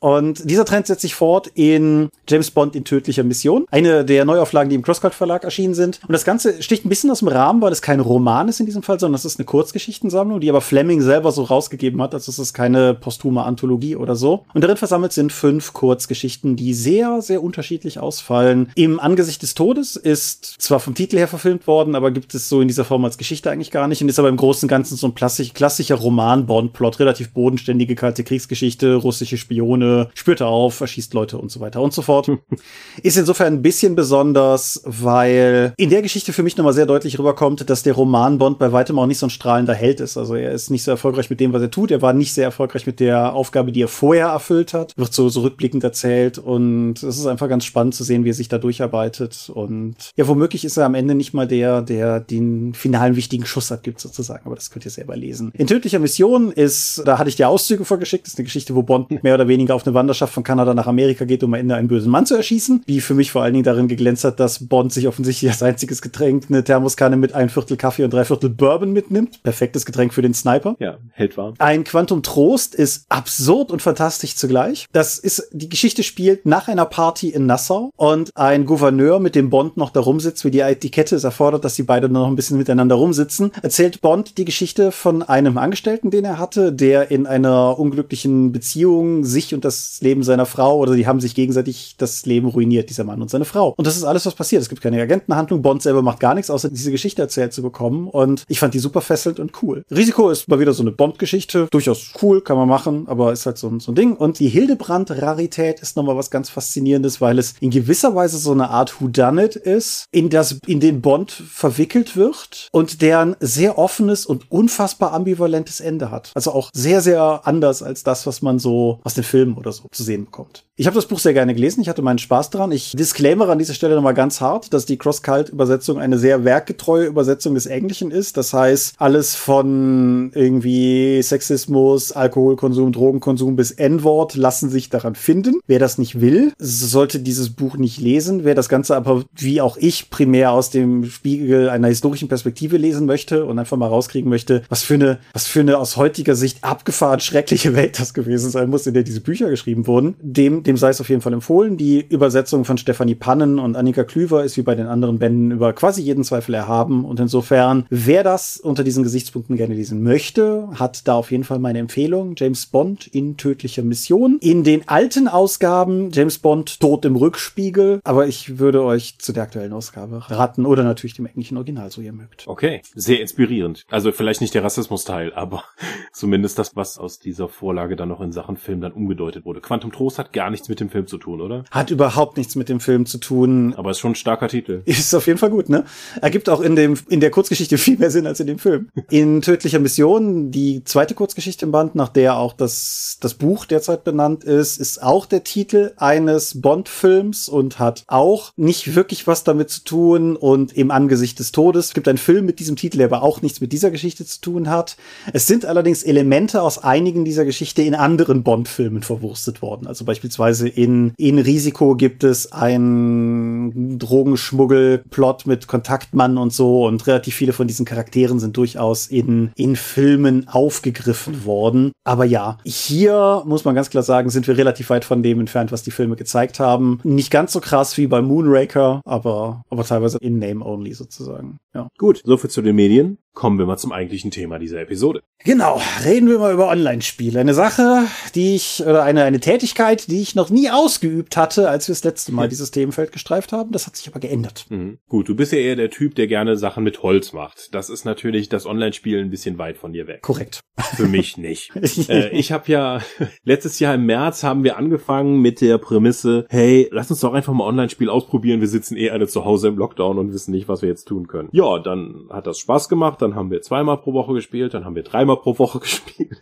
Und dieser Trend setzt sich fort in James Bond in tödlicher Mission. Eine der Neuauflagen, die im Crosscut Verlag erschienen sind. Und das Ganze sticht ein bisschen aus dem Rahmen, weil es kein Roman ist in diesem Fall, sondern es ist eine Kurzgeschichtensammlung, die aber Fleming selber so rausgegeben hat. Also es ist keine posthume Anthologie oder so. Und darin versammelt sind fünf Kurzgeschichten, die sehr, sehr unterschiedlich ausfallen. Im Angesicht des Todes ist zwar vom Titel her verfilmt worden, aber gibt es so in dieser Form als Geschichte eigentlich gar nicht und ist aber im Großen und Ganzen so ein klassischer Roman-Bond-Plot, relativ bodenständige kalte Kriegsgeschichte, russische Spione, spürt er auf, verschießt Leute und so weiter und so fort. ist insofern ein bisschen besonders, weil in der Geschichte für mich nochmal sehr deutlich rüberkommt, dass der Roman Bond bei weitem auch nicht so ein strahlender Held ist. Also er ist nicht so erfolgreich mit dem, was er tut. Er war nicht sehr erfolgreich mit der Aufgabe, die er vorher erfüllt hat. Wird so, so rückblickend erzählt und es ist einfach ganz spannend zu sehen, wie er sich da durcharbeitet. Und ja, womöglich ist er am Ende nicht mal der, der den finalen wichtigen Schuss abgibt sozusagen. Aber das könnt ihr selber lesen. In tödlicher Mission ist, da hatte ich die Auszüge vorgeschickt, ist eine Geschichte, wo Bond mehr oder weniger auf eine Wanderschaft von Kanada nach Amerika geht, um am Ende einen bösen Mann zu erschießen, die für mich vor allen Dingen darin geglänzt hat, dass Bond sich offensichtlich als einziges Getränk eine Thermoskanne mit ein Viertel Kaffee und drei Viertel Bourbon mitnimmt. Perfektes Getränk für den Sniper. Ja, hält warm. Ein Quantum Trost ist absurd und fantastisch zugleich. Das ist, die Geschichte spielt nach einer Party in Nassau und ein Gouverneur, mit dem Bond noch da rumsitzt, wie die Etikette es erfordert, dass sie beide noch ein bisschen miteinander rumsitzen, erzählt Bond die Geschichte von einem Angestellten, den er hatte, der in einer unglücklichen Beziehung sich und das Leben seiner Frau oder die haben sich gegenseitig das Leben ruiniert, dieser Mann und seine Frau. Und das ist alles, was passiert. Es gibt keine Agentenhandlung. Bond selber macht gar nichts, außer diese Geschichte erzählt zu bekommen. Und ich fand die super fesselnd und cool. Risiko ist mal wieder so eine Bond-Geschichte. Durchaus cool, kann man machen, aber ist halt so, so ein Ding. Und die Hildebrand-Rarität ist nochmal was ganz Faszinierendes, weil es in gewisser Weise so eine Art Whodunit ist, in das, in den Bond verwickelt wird und der ein sehr offenes und unfassbar ambivalentes Ende hat. Also auch sehr, sehr anders als das, was man so aus den Filmen oder so zu sehen bekommt. Ich habe das Buch sehr gerne gelesen, ich hatte meinen Spaß daran. Ich disclaimer an dieser Stelle nochmal ganz hart, dass die Cross-Cult-Übersetzung eine sehr werkgetreue Übersetzung des Englischen ist. Das heißt, alles von irgendwie Sexismus, Alkoholkonsum, Drogenkonsum bis N-Wort lassen sich daran finden. Wer das nicht will, sollte dieses Buch nicht lesen. Wer das Ganze aber, wie auch ich, primär aus dem Spiegel einer historischen Perspektive lesen möchte und einfach mal rauskriegen möchte, was für eine, was für eine aus heutiger Sicht abgefahren schreckliche Welt das gewesen sein muss, in der diese Bücher geschrieben wurden, dem dem sei es auf jeden Fall empfohlen. Die Übersetzung von Stefanie Pannen und Annika Klüver ist wie bei den anderen Bänden über quasi jeden Zweifel erhaben. Und insofern, wer das unter diesen Gesichtspunkten gerne lesen möchte, hat da auf jeden Fall meine Empfehlung. James Bond in tödlicher Mission. In den alten Ausgaben James Bond tot im Rückspiegel. Aber ich würde euch zu der aktuellen Ausgabe raten oder natürlich dem englischen Original, so ihr mögt. Okay, sehr inspirierend. Also vielleicht nicht der Rassismus-Teil, aber zumindest das, was aus dieser Vorlage dann noch in Sachen Film dann umgedeutet wurde. Quantum Trost hat gar nichts mit dem Film zu tun, oder? Hat überhaupt nichts mit dem Film zu tun. Aber ist schon ein starker Titel. Ist auf jeden Fall gut, ne? Ergibt auch in dem, in der Kurzgeschichte viel mehr Sinn als in dem Film. In Tödlicher Mission, die zweite Kurzgeschichte im Band, nach der auch das, das Buch derzeit benannt ist, ist auch der Titel eines Bond-Films und hat auch nicht wirklich was damit zu tun und im Angesicht des Todes. Es gibt einen Film mit diesem Titel, der aber auch nichts mit dieser Geschichte zu tun hat. Es sind allerdings Elemente aus einigen dieser Geschichte in anderen Bond-Filmen verwurstet worden. Also beispielsweise Beispielsweise in, in Risiko gibt es einen Drogenschmuggel-Plot mit Kontaktmann und so und relativ viele von diesen Charakteren sind durchaus in, in Filmen aufgegriffen worden. Aber ja, hier muss man ganz klar sagen, sind wir relativ weit von dem entfernt, was die Filme gezeigt haben. Nicht ganz so krass wie bei Moonraker, aber, aber teilweise in Name only sozusagen. Ja. Gut, soviel zu den Medien. Kommen wir mal zum eigentlichen Thema dieser Episode. Genau, reden wir mal über Online-Spiele. Eine Sache, die ich, oder eine, eine Tätigkeit, die ich noch nie ausgeübt hatte, als wir das letzte Mal dieses Themenfeld gestreift haben. Das hat sich aber geändert. Mhm. Gut, du bist ja eher der Typ, der gerne Sachen mit Holz macht. Das ist natürlich das Online-Spiel ein bisschen weit von dir weg. Korrekt. Für mich nicht. äh, ich habe ja, letztes Jahr im März haben wir angefangen mit der Prämisse, hey, lass uns doch einfach mal Online-Spiel ausprobieren. Wir sitzen eh alle zu Hause im Lockdown und wissen nicht, was wir jetzt tun können. Ja, dann hat das Spaß gemacht. Dann haben wir zweimal pro Woche gespielt. Dann haben wir dreimal pro Woche gespielt.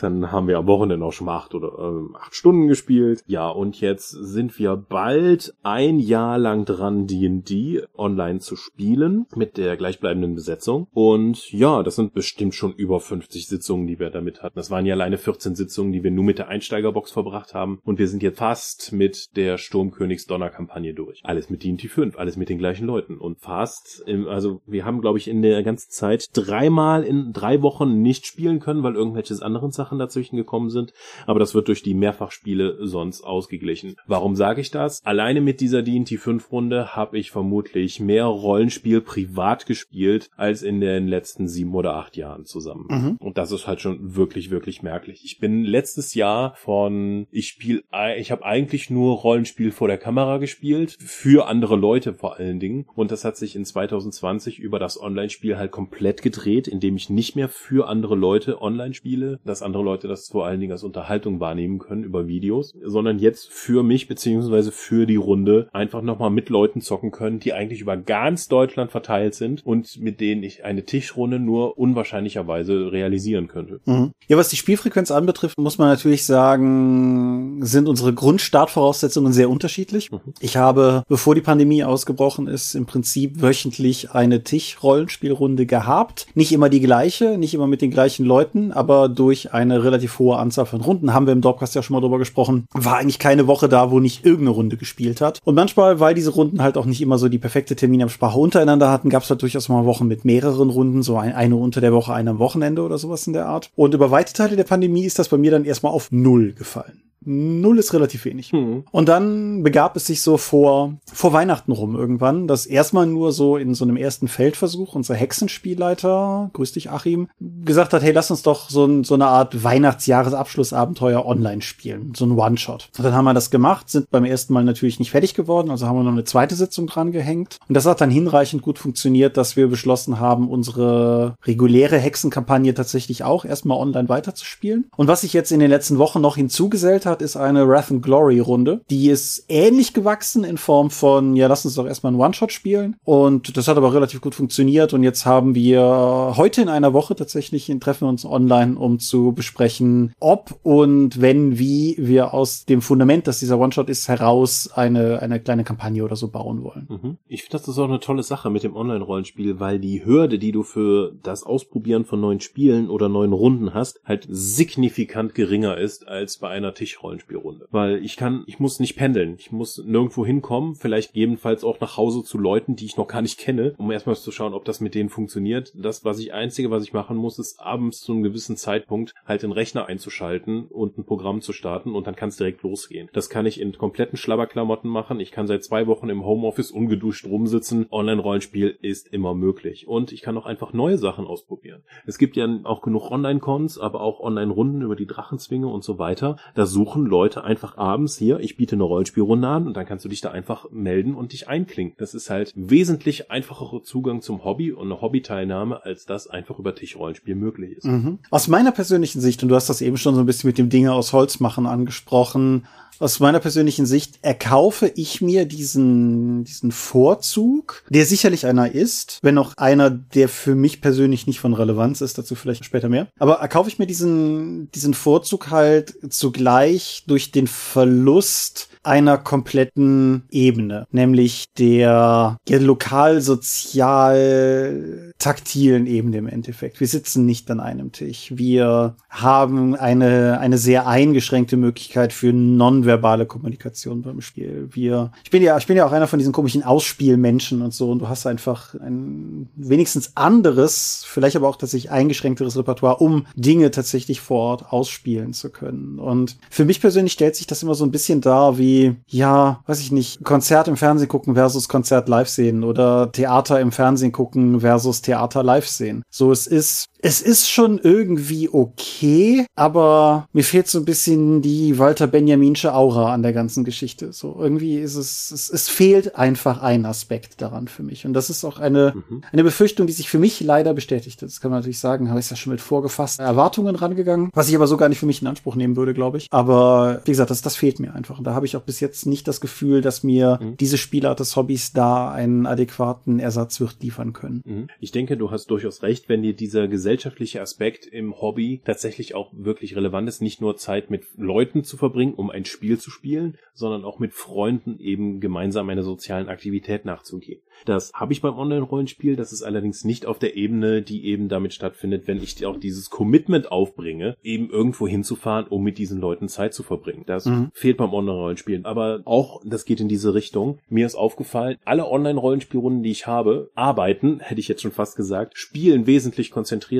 Dann haben wir am Wochenende auch schon mal acht oder ähm, acht Stunden gespielt. Ja, und jetzt sind wir bald ein Jahr lang dran, D&D online zu spielen mit der gleichbleibenden Besetzung. Und ja, das sind bestimmt schon über 50 Sitzungen, die wir damit hatten. Das waren ja alleine 14 Sitzungen, die wir nur mit der Einsteigerbox verbracht haben. Und wir sind jetzt fast mit der Sturmkönigs Donner-Kampagne durch. Alles mit D&D 5, alles mit den gleichen Leuten. Und fast, im, also wir haben, glaube ich, in der ganzen Zeit dreimal in drei Wochen nicht spielen können, weil irgendwelche anderen Sachen Sachen dazwischen gekommen sind, aber das wird durch die Mehrfachspiele sonst ausgeglichen. Warum sage ich das? Alleine mit dieser D&T 5 Runde habe ich vermutlich mehr Rollenspiel privat gespielt als in den letzten sieben oder acht Jahren zusammen. Mhm. Und das ist halt schon wirklich, wirklich merklich. Ich bin letztes Jahr von, ich spiele, ich habe eigentlich nur Rollenspiel vor der Kamera gespielt, für andere Leute vor allen Dingen. Und das hat sich in 2020 über das Online-Spiel halt komplett gedreht, indem ich nicht mehr für andere Leute online spiele. Das andere andere Leute das vor allen Dingen als Unterhaltung wahrnehmen können über Videos, sondern jetzt für mich beziehungsweise für die Runde einfach nochmal mit Leuten zocken können, die eigentlich über ganz Deutschland verteilt sind und mit denen ich eine Tischrunde nur unwahrscheinlicherweise realisieren könnte. Mhm. Ja, was die Spielfrequenz anbetrifft, muss man natürlich sagen, sind unsere Grundstartvoraussetzungen sehr unterschiedlich. Mhm. Ich habe, bevor die Pandemie ausgebrochen ist, im Prinzip wöchentlich eine Tischrollenspielrunde gehabt. Nicht immer die gleiche, nicht immer mit den gleichen Leuten, aber durch eine eine relativ hohe Anzahl von Runden. Haben wir im Dropcast ja schon mal drüber gesprochen. War eigentlich keine Woche da, wo nicht irgendeine Runde gespielt hat. Und manchmal, weil diese Runden halt auch nicht immer so die perfekte Terminabsprache untereinander hatten, gab es halt durchaus mal Wochen mit mehreren Runden, so eine unter der Woche, eine am Wochenende oder sowas in der Art. Und über weite Teile der Pandemie ist das bei mir dann erstmal auf Null gefallen. Null ist relativ wenig. Mhm. Und dann begab es sich so vor, vor Weihnachten rum irgendwann, dass erstmal nur so in so einem ersten Feldversuch unser Hexenspielleiter, grüß dich Achim, gesagt hat, hey, lass uns doch so, ein, so eine Art Weihnachtsjahresabschlussabenteuer online spielen. So ein One-Shot. Und dann haben wir das gemacht, sind beim ersten Mal natürlich nicht fertig geworden, also haben wir noch eine zweite Sitzung dran gehängt. Und das hat dann hinreichend gut funktioniert, dass wir beschlossen haben, unsere reguläre Hexenkampagne tatsächlich auch erstmal online weiterzuspielen. Und was sich jetzt in den letzten Wochen noch hinzugesellt hat, hat, ist eine Wrath and Glory Runde. Die ist ähnlich gewachsen in Form von, ja, lass uns doch erstmal einen One-Shot spielen. Und das hat aber relativ gut funktioniert. Und jetzt haben wir heute in einer Woche tatsächlich, treffen uns online, um zu besprechen, ob und wenn, wie wir aus dem Fundament, dass dieser One-Shot ist, heraus eine, eine kleine Kampagne oder so bauen wollen. Mhm. Ich finde, das ist auch eine tolle Sache mit dem Online-Rollenspiel, weil die Hürde, die du für das Ausprobieren von neuen Spielen oder neuen Runden hast, halt signifikant geringer ist als bei einer Tisch Rollenspielrunde. Weil ich kann, ich muss nicht pendeln. Ich muss nirgendwo hinkommen, vielleicht gegebenenfalls auch nach Hause zu Leuten, die ich noch gar nicht kenne, um erstmal zu schauen, ob das mit denen funktioniert. Das, was ich einzige, was ich machen muss, ist abends zu einem gewissen Zeitpunkt halt den Rechner einzuschalten und ein Programm zu starten und dann kann es direkt losgehen. Das kann ich in kompletten Schlabberklamotten machen. Ich kann seit zwei Wochen im Homeoffice ungeduscht rumsitzen. Online-Rollenspiel ist immer möglich. Und ich kann auch einfach neue Sachen ausprobieren. Es gibt ja auch genug Online-Cons, aber auch Online-Runden über die Drachenzwinge und so weiter. Da suche buchen Leute einfach abends hier, ich biete eine Rollenspielrunde an und dann kannst du dich da einfach melden und dich einklinken. Das ist halt wesentlich einfacherer Zugang zum Hobby und eine Hobbyteilnahme, als das einfach über Tischrollenspiel möglich ist. Mhm. Aus meiner persönlichen Sicht, und du hast das eben schon so ein bisschen mit dem Dinge aus Holz machen angesprochen, aus meiner persönlichen Sicht erkaufe ich mir diesen, diesen Vorzug, der sicherlich einer ist, wenn auch einer, der für mich persönlich nicht von Relevanz ist, dazu vielleicht später mehr. Aber erkaufe ich mir diesen, diesen Vorzug halt zugleich durch den Verlust einer kompletten Ebene, nämlich der, der lokal-sozial taktilen Ebene im Endeffekt. Wir sitzen nicht an einem Tisch. Wir haben eine, eine sehr eingeschränkte Möglichkeit für nonverbale Kommunikation beim Spiel. Wir, ich bin ja, ich bin ja auch einer von diesen komischen Ausspielmenschen und so und du hast einfach ein wenigstens anderes, vielleicht aber auch tatsächlich eingeschränkteres Repertoire, um Dinge tatsächlich vor Ort ausspielen zu können. Und für mich persönlich stellt sich das immer so ein bisschen dar wie wie, ja, weiß ich nicht, Konzert im Fernsehen gucken versus Konzert live sehen oder Theater im Fernsehen gucken versus Theater live sehen. So, es ist es ist schon irgendwie okay, aber mir fehlt so ein bisschen die Walter Benjaminsche Aura an der ganzen Geschichte. So irgendwie ist es, es, es fehlt einfach ein Aspekt daran für mich. Und das ist auch eine, mhm. eine Befürchtung, die sich für mich leider bestätigt. Das kann man natürlich sagen, habe ich ja schon mit vorgefassten Erwartungen rangegangen, was ich aber so gar nicht für mich in Anspruch nehmen würde, glaube ich. Aber wie gesagt, das, das fehlt mir einfach. Und da habe ich auch bis jetzt nicht das Gefühl, dass mir mhm. diese Spielart des Hobbys da einen adäquaten Ersatz wird liefern können. Mhm. Ich denke, du hast durchaus recht, wenn dir dieser Gesellschaft gesellschaftliche Aspekt im Hobby tatsächlich auch wirklich relevant ist, nicht nur Zeit mit Leuten zu verbringen, um ein Spiel zu spielen, sondern auch mit Freunden eben gemeinsam einer sozialen Aktivität nachzugehen. Das habe ich beim Online-Rollenspiel, das ist allerdings nicht auf der Ebene, die eben damit stattfindet, wenn ich auch dieses Commitment aufbringe, eben irgendwo hinzufahren, um mit diesen Leuten Zeit zu verbringen. Das mhm. fehlt beim Online-Rollenspielen. Aber auch, das geht in diese Richtung. Mir ist aufgefallen, alle Online-Rollenspielrunden, die ich habe, arbeiten, hätte ich jetzt schon fast gesagt, spielen wesentlich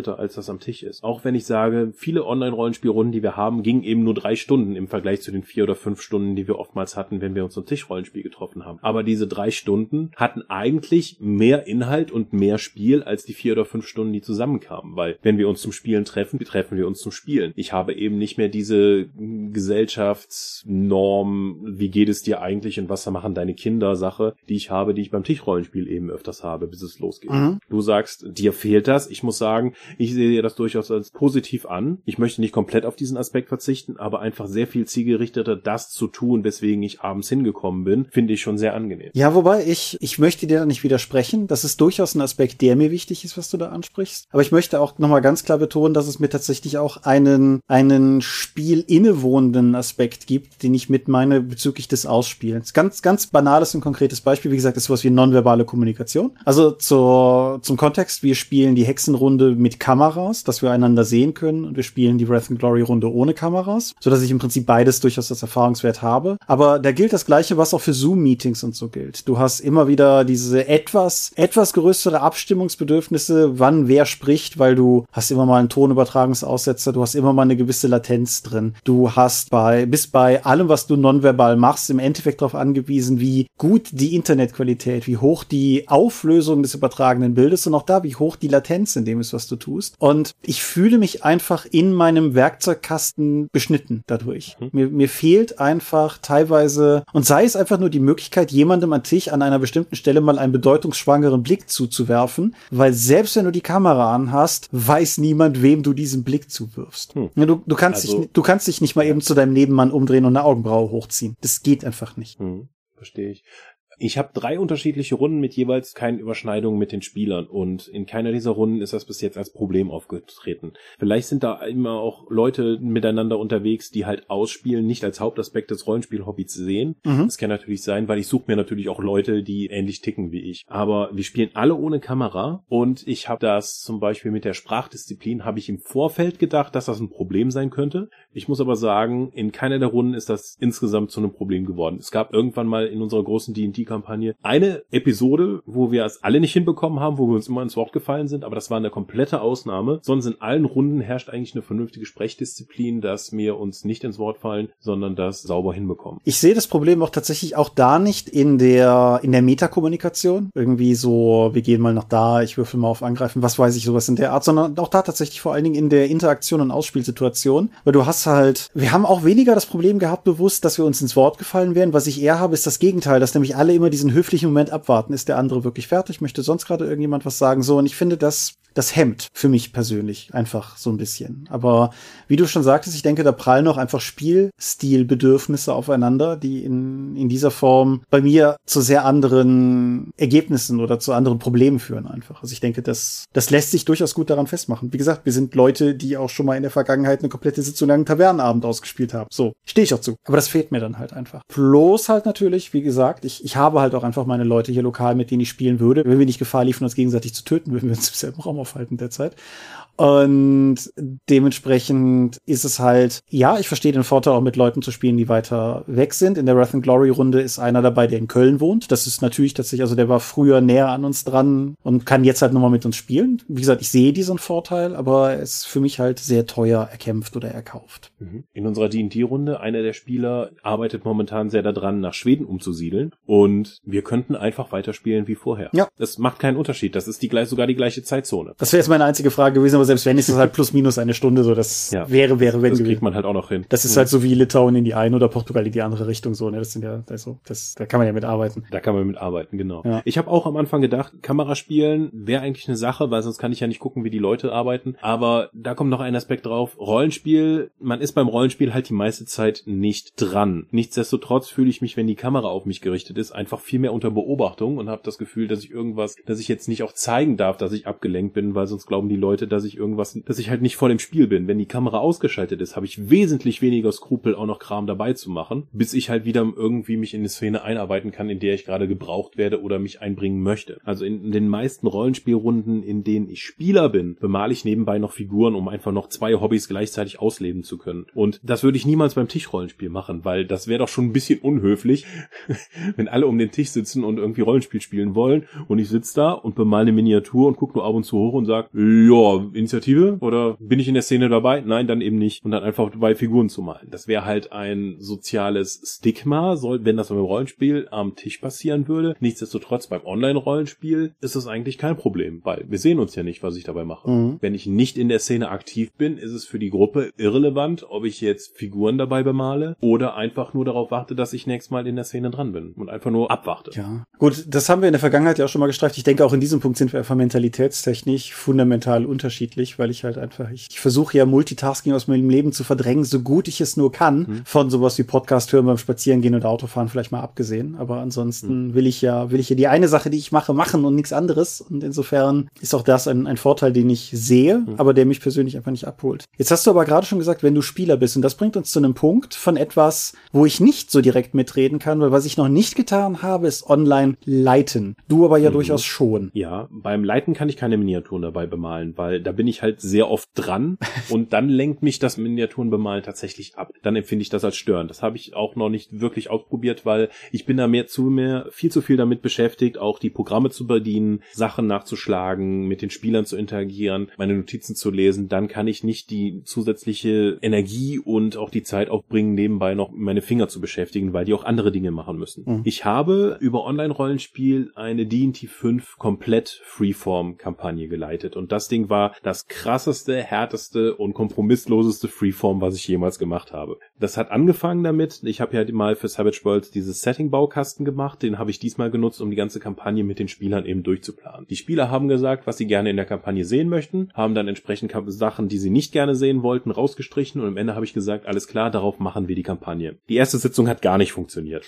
konzentrierter, als das am Tisch ist. Auch wenn ich sage, viele Online-Rollenspielrunden, die wir haben, gingen eben nur drei Stunden im Vergleich zu den vier oder fünf Stunden, die wir oftmals hatten, wenn wir uns zum Tischrollenspiel getroffen haben. Aber diese drei Stunden hatten eigentlich mehr Inhalt und mehr Spiel als die vier oder fünf Stunden, die zusammenkamen. Weil wenn wir uns zum Spielen treffen, treffen wir uns zum Spielen. Ich habe eben nicht mehr diese Gesellschaftsnorm, wie geht es dir eigentlich und was machen deine Kinder Sache, die ich habe, die ich beim Tischrollenspiel eben öfters habe, bis es losgeht. Mhm. Du sagst, dir fehlt das. Ich muss sagen, ich sehe das durchaus als positiv an. Ich möchte nicht komplett auf diesen Aspekt verzichten, aber einfach sehr viel zielgerichteter das zu tun, weswegen ich abends hingekommen bin, finde ich schon sehr angenehm. Ja, wobei ich, ich möchte dir da nicht widersprechen. Das ist durchaus ein Aspekt, der mir wichtig ist, was du da ansprichst. Aber ich möchte auch nochmal ganz klar betonen, dass es mir tatsächlich auch einen, einen Spiel innewohnenden Aspekt gibt, den ich mit meine bezüglich des Ausspielens. Ganz, ganz banales und konkretes Beispiel, wie gesagt, ist sowas wie nonverbale Kommunikation. Also zur, zum Kontext, wir spielen die Hexenrunde mit Kameras, dass wir einander sehen können und wir spielen die Wrath and Glory Runde ohne Kameras, so dass ich im Prinzip beides durchaus als Erfahrungswert habe. Aber da gilt das Gleiche, was auch für Zoom-Meetings und so gilt. Du hast immer wieder diese etwas, etwas größere Abstimmungsbedürfnisse, wann wer spricht, weil du hast immer mal einen Tonübertragungsaussetzer, du hast immer mal eine gewisse Latenz drin. Du hast bei, bist bei allem, was du nonverbal machst, im Endeffekt darauf angewiesen, wie gut die Internetqualität, wie hoch die Auflösung des übertragenen Bildes und auch da, wie hoch die Latenz in dem ist, was du tust. Und ich fühle mich einfach in meinem Werkzeugkasten beschnitten dadurch. Mhm. Mir, mir fehlt einfach teilweise, und sei es einfach nur die Möglichkeit, jemandem an Tisch an einer bestimmten Stelle mal einen bedeutungsschwangeren Blick zuzuwerfen, weil selbst wenn du die Kamera anhast, weiß niemand, wem du diesen Blick zuwirfst. Hm. Du, du, kannst also, dich, du kannst dich nicht mal eben zu deinem Nebenmann umdrehen und eine Augenbraue hochziehen. Das geht einfach nicht. Hm, verstehe ich. Ich habe drei unterschiedliche Runden mit jeweils keinen Überschneidungen mit den Spielern und in keiner dieser Runden ist das bis jetzt als Problem aufgetreten. Vielleicht sind da immer auch Leute miteinander unterwegs, die halt ausspielen, nicht als Hauptaspekt des Rollenspiel-Hobbys sehen. Mhm. Das kann natürlich sein, weil ich suche mir natürlich auch Leute, die ähnlich ticken wie ich. Aber wir spielen alle ohne Kamera und ich habe das zum Beispiel mit der Sprachdisziplin, habe ich im Vorfeld gedacht, dass das ein Problem sein könnte. Ich muss aber sagen, in keiner der Runden ist das insgesamt zu einem Problem geworden. Es gab irgendwann mal in unserer großen D&D Kampagne eine Episode, wo wir es alle nicht hinbekommen haben, wo wir uns immer ins Wort gefallen sind, aber das war eine komplette Ausnahme. Sonst in allen Runden herrscht eigentlich eine vernünftige Sprechdisziplin, dass wir uns nicht ins Wort fallen, sondern das sauber hinbekommen. Ich sehe das Problem auch tatsächlich auch da nicht in der, in der Metakommunikation. Irgendwie so, wir gehen mal nach da, ich würfel mal auf Angreifen, was weiß ich, sowas in der Art, sondern auch da tatsächlich vor allen Dingen in der Interaktion und Ausspielsituation, weil du hast halt, wir haben auch weniger das Problem gehabt bewusst, dass wir uns ins Wort gefallen wären. Was ich eher habe, ist das Gegenteil, dass nämlich alle immer diesen höflichen Moment abwarten. Ist der andere wirklich fertig? Möchte sonst gerade irgendjemand was sagen? So, und ich finde, das das hemmt für mich persönlich einfach so ein bisschen. Aber wie du schon sagtest, ich denke, da prallen auch einfach Spielstilbedürfnisse aufeinander, die in, in dieser Form bei mir zu sehr anderen Ergebnissen oder zu anderen Problemen führen einfach. Also ich denke, das, das lässt sich durchaus gut daran festmachen. Wie gesagt, wir sind Leute, die auch schon mal in der Vergangenheit eine komplette Sitzung lang Tavernenabend ausgespielt haben. So, stehe ich auch zu. Aber das fehlt mir dann halt einfach. Bloß halt natürlich, wie gesagt, ich, ich habe halt auch einfach meine Leute hier lokal, mit denen ich spielen würde. Wenn wir nicht Gefahr liefen, uns gegenseitig zu töten, würden wir uns im selben Raum aufhalten derzeit. Und dementsprechend ist es halt, ja, ich verstehe den Vorteil auch mit Leuten zu spielen, die weiter weg sind. In der Wrath and Glory Runde ist einer dabei, der in Köln wohnt. Das ist natürlich tatsächlich, also der war früher näher an uns dran und kann jetzt halt nochmal mit uns spielen. Wie gesagt, ich sehe diesen Vorteil, aber es ist für mich halt sehr teuer erkämpft oder erkauft. Mhm. In unserer D&D-Runde, einer der Spieler arbeitet momentan sehr daran, nach Schweden umzusiedeln und wir könnten einfach weiterspielen wie vorher. Ja. Das macht keinen Unterschied. Das ist die sogar die gleiche Zeitzone. Das wäre jetzt meine einzige Frage gewesen, aber selbst wenn ist es halt plus minus eine Stunde, so das ja, wäre, wäre, wenn Das kriegt man halt auch noch hin. Das ist mhm. halt so wie Litauen in die eine oder Portugal in die andere Richtung, so, ne, das sind ja, also, das, da kann man ja mit arbeiten. Da kann man mit arbeiten, genau. Ja. Ich habe auch am Anfang gedacht, Kameraspielen wäre eigentlich eine Sache, weil sonst kann ich ja nicht gucken, wie die Leute arbeiten, aber da kommt noch ein Aspekt drauf. Rollenspiel, man ist beim Rollenspiel halt die meiste Zeit nicht dran. Nichtsdestotrotz fühle ich mich, wenn die Kamera auf mich gerichtet ist, einfach viel mehr unter Beobachtung und habe das Gefühl, dass ich irgendwas, dass ich jetzt nicht auch zeigen darf, dass ich abgelenkt bin, weil sonst glauben die Leute, dass ich irgendwas, dass ich halt nicht voll im Spiel bin. Wenn die Kamera ausgeschaltet ist, habe ich wesentlich weniger Skrupel, auch noch Kram dabei zu machen, bis ich halt wieder irgendwie mich in eine Szene einarbeiten kann, in der ich gerade gebraucht werde oder mich einbringen möchte. Also in, in den meisten Rollenspielrunden, in denen ich Spieler bin, bemale ich nebenbei noch Figuren, um einfach noch zwei Hobbys gleichzeitig ausleben zu können. Und das würde ich niemals beim Tischrollenspiel machen, weil das wäre doch schon ein bisschen unhöflich, wenn alle um den Tisch sitzen und irgendwie Rollenspiel spielen wollen und ich sitze da und bemale eine Miniatur und gucke nur ab und zu hoch und sage, ja, Initiative oder bin ich in der Szene dabei? Nein, dann eben nicht. Und dann einfach dabei Figuren zu malen. Das wäre halt ein soziales Stigma, soll, wenn das beim Rollenspiel am Tisch passieren würde. Nichtsdestotrotz beim Online-Rollenspiel ist es eigentlich kein Problem, weil wir sehen uns ja nicht, was ich dabei mache. Mhm. Wenn ich nicht in der Szene aktiv bin, ist es für die Gruppe irrelevant, ob ich jetzt Figuren dabei bemale oder einfach nur darauf warte, dass ich nächstes Mal in der Szene dran bin und einfach nur abwarte. Ja. Gut, das haben wir in der Vergangenheit ja auch schon mal gestreift. Ich denke, auch in diesem Punkt sind wir einfach mentalitätstechnisch fundamental unterschiedlich, weil ich halt einfach, ich, ich versuche ja Multitasking aus meinem Leben zu verdrängen, so gut ich es nur kann, mhm. von sowas wie Podcast hören beim Spazierengehen und Autofahren vielleicht mal abgesehen. Aber ansonsten mhm. will ich ja, will ich ja die eine Sache, die ich mache, machen und nichts anderes. Und insofern ist auch das ein, ein Vorteil, den ich sehe, mhm. aber der mich persönlich einfach nicht abholt. Jetzt hast du aber gerade schon gesagt, wenn du Spieler bist, und das bringt uns zu einem Punkt von etwas, wo ich nicht so direkt mitreden kann, weil was ich noch nicht getan habe, ist online leiten. Du aber ja mhm. durchaus schon. Ja, beim Leiten kann ich keine Miniaturen dabei bemalen, weil da bin ich halt sehr oft dran und dann lenkt mich das Miniaturenbemalen tatsächlich ab. Dann empfinde ich das als störend. Das habe ich auch noch nicht wirklich ausprobiert, weil ich bin da mehr zu mehr, viel zu viel damit beschäftigt, auch die Programme zu bedienen, Sachen nachzuschlagen, mit den Spielern zu interagieren, meine Notizen zu lesen. Dann kann ich nicht die zusätzliche Energie und auch die Zeit aufbringen, nebenbei noch meine Finger zu beschäftigen, weil die auch andere Dinge machen müssen. Mhm. Ich habe über Online-Rollenspiel eine D&T 5 komplett Freeform-Kampagne geleitet und das Ding war das krasseste, härteste und kompromissloseste Freeform, was ich jemals gemacht habe. Das hat angefangen damit, ich habe ja mal für Savage Worlds dieses Setting-Baukasten gemacht, den habe ich diesmal genutzt, um die ganze Kampagne mit den Spielern eben durchzuplanen. Die Spieler haben gesagt, was sie gerne in der Kampagne sehen möchten, haben dann entsprechend Sachen, die sie nicht gerne sehen wollten, rausgestrichen und am Ende habe ich gesagt, alles klar, darauf machen wir die Kampagne. Die erste Sitzung hat gar nicht funktioniert.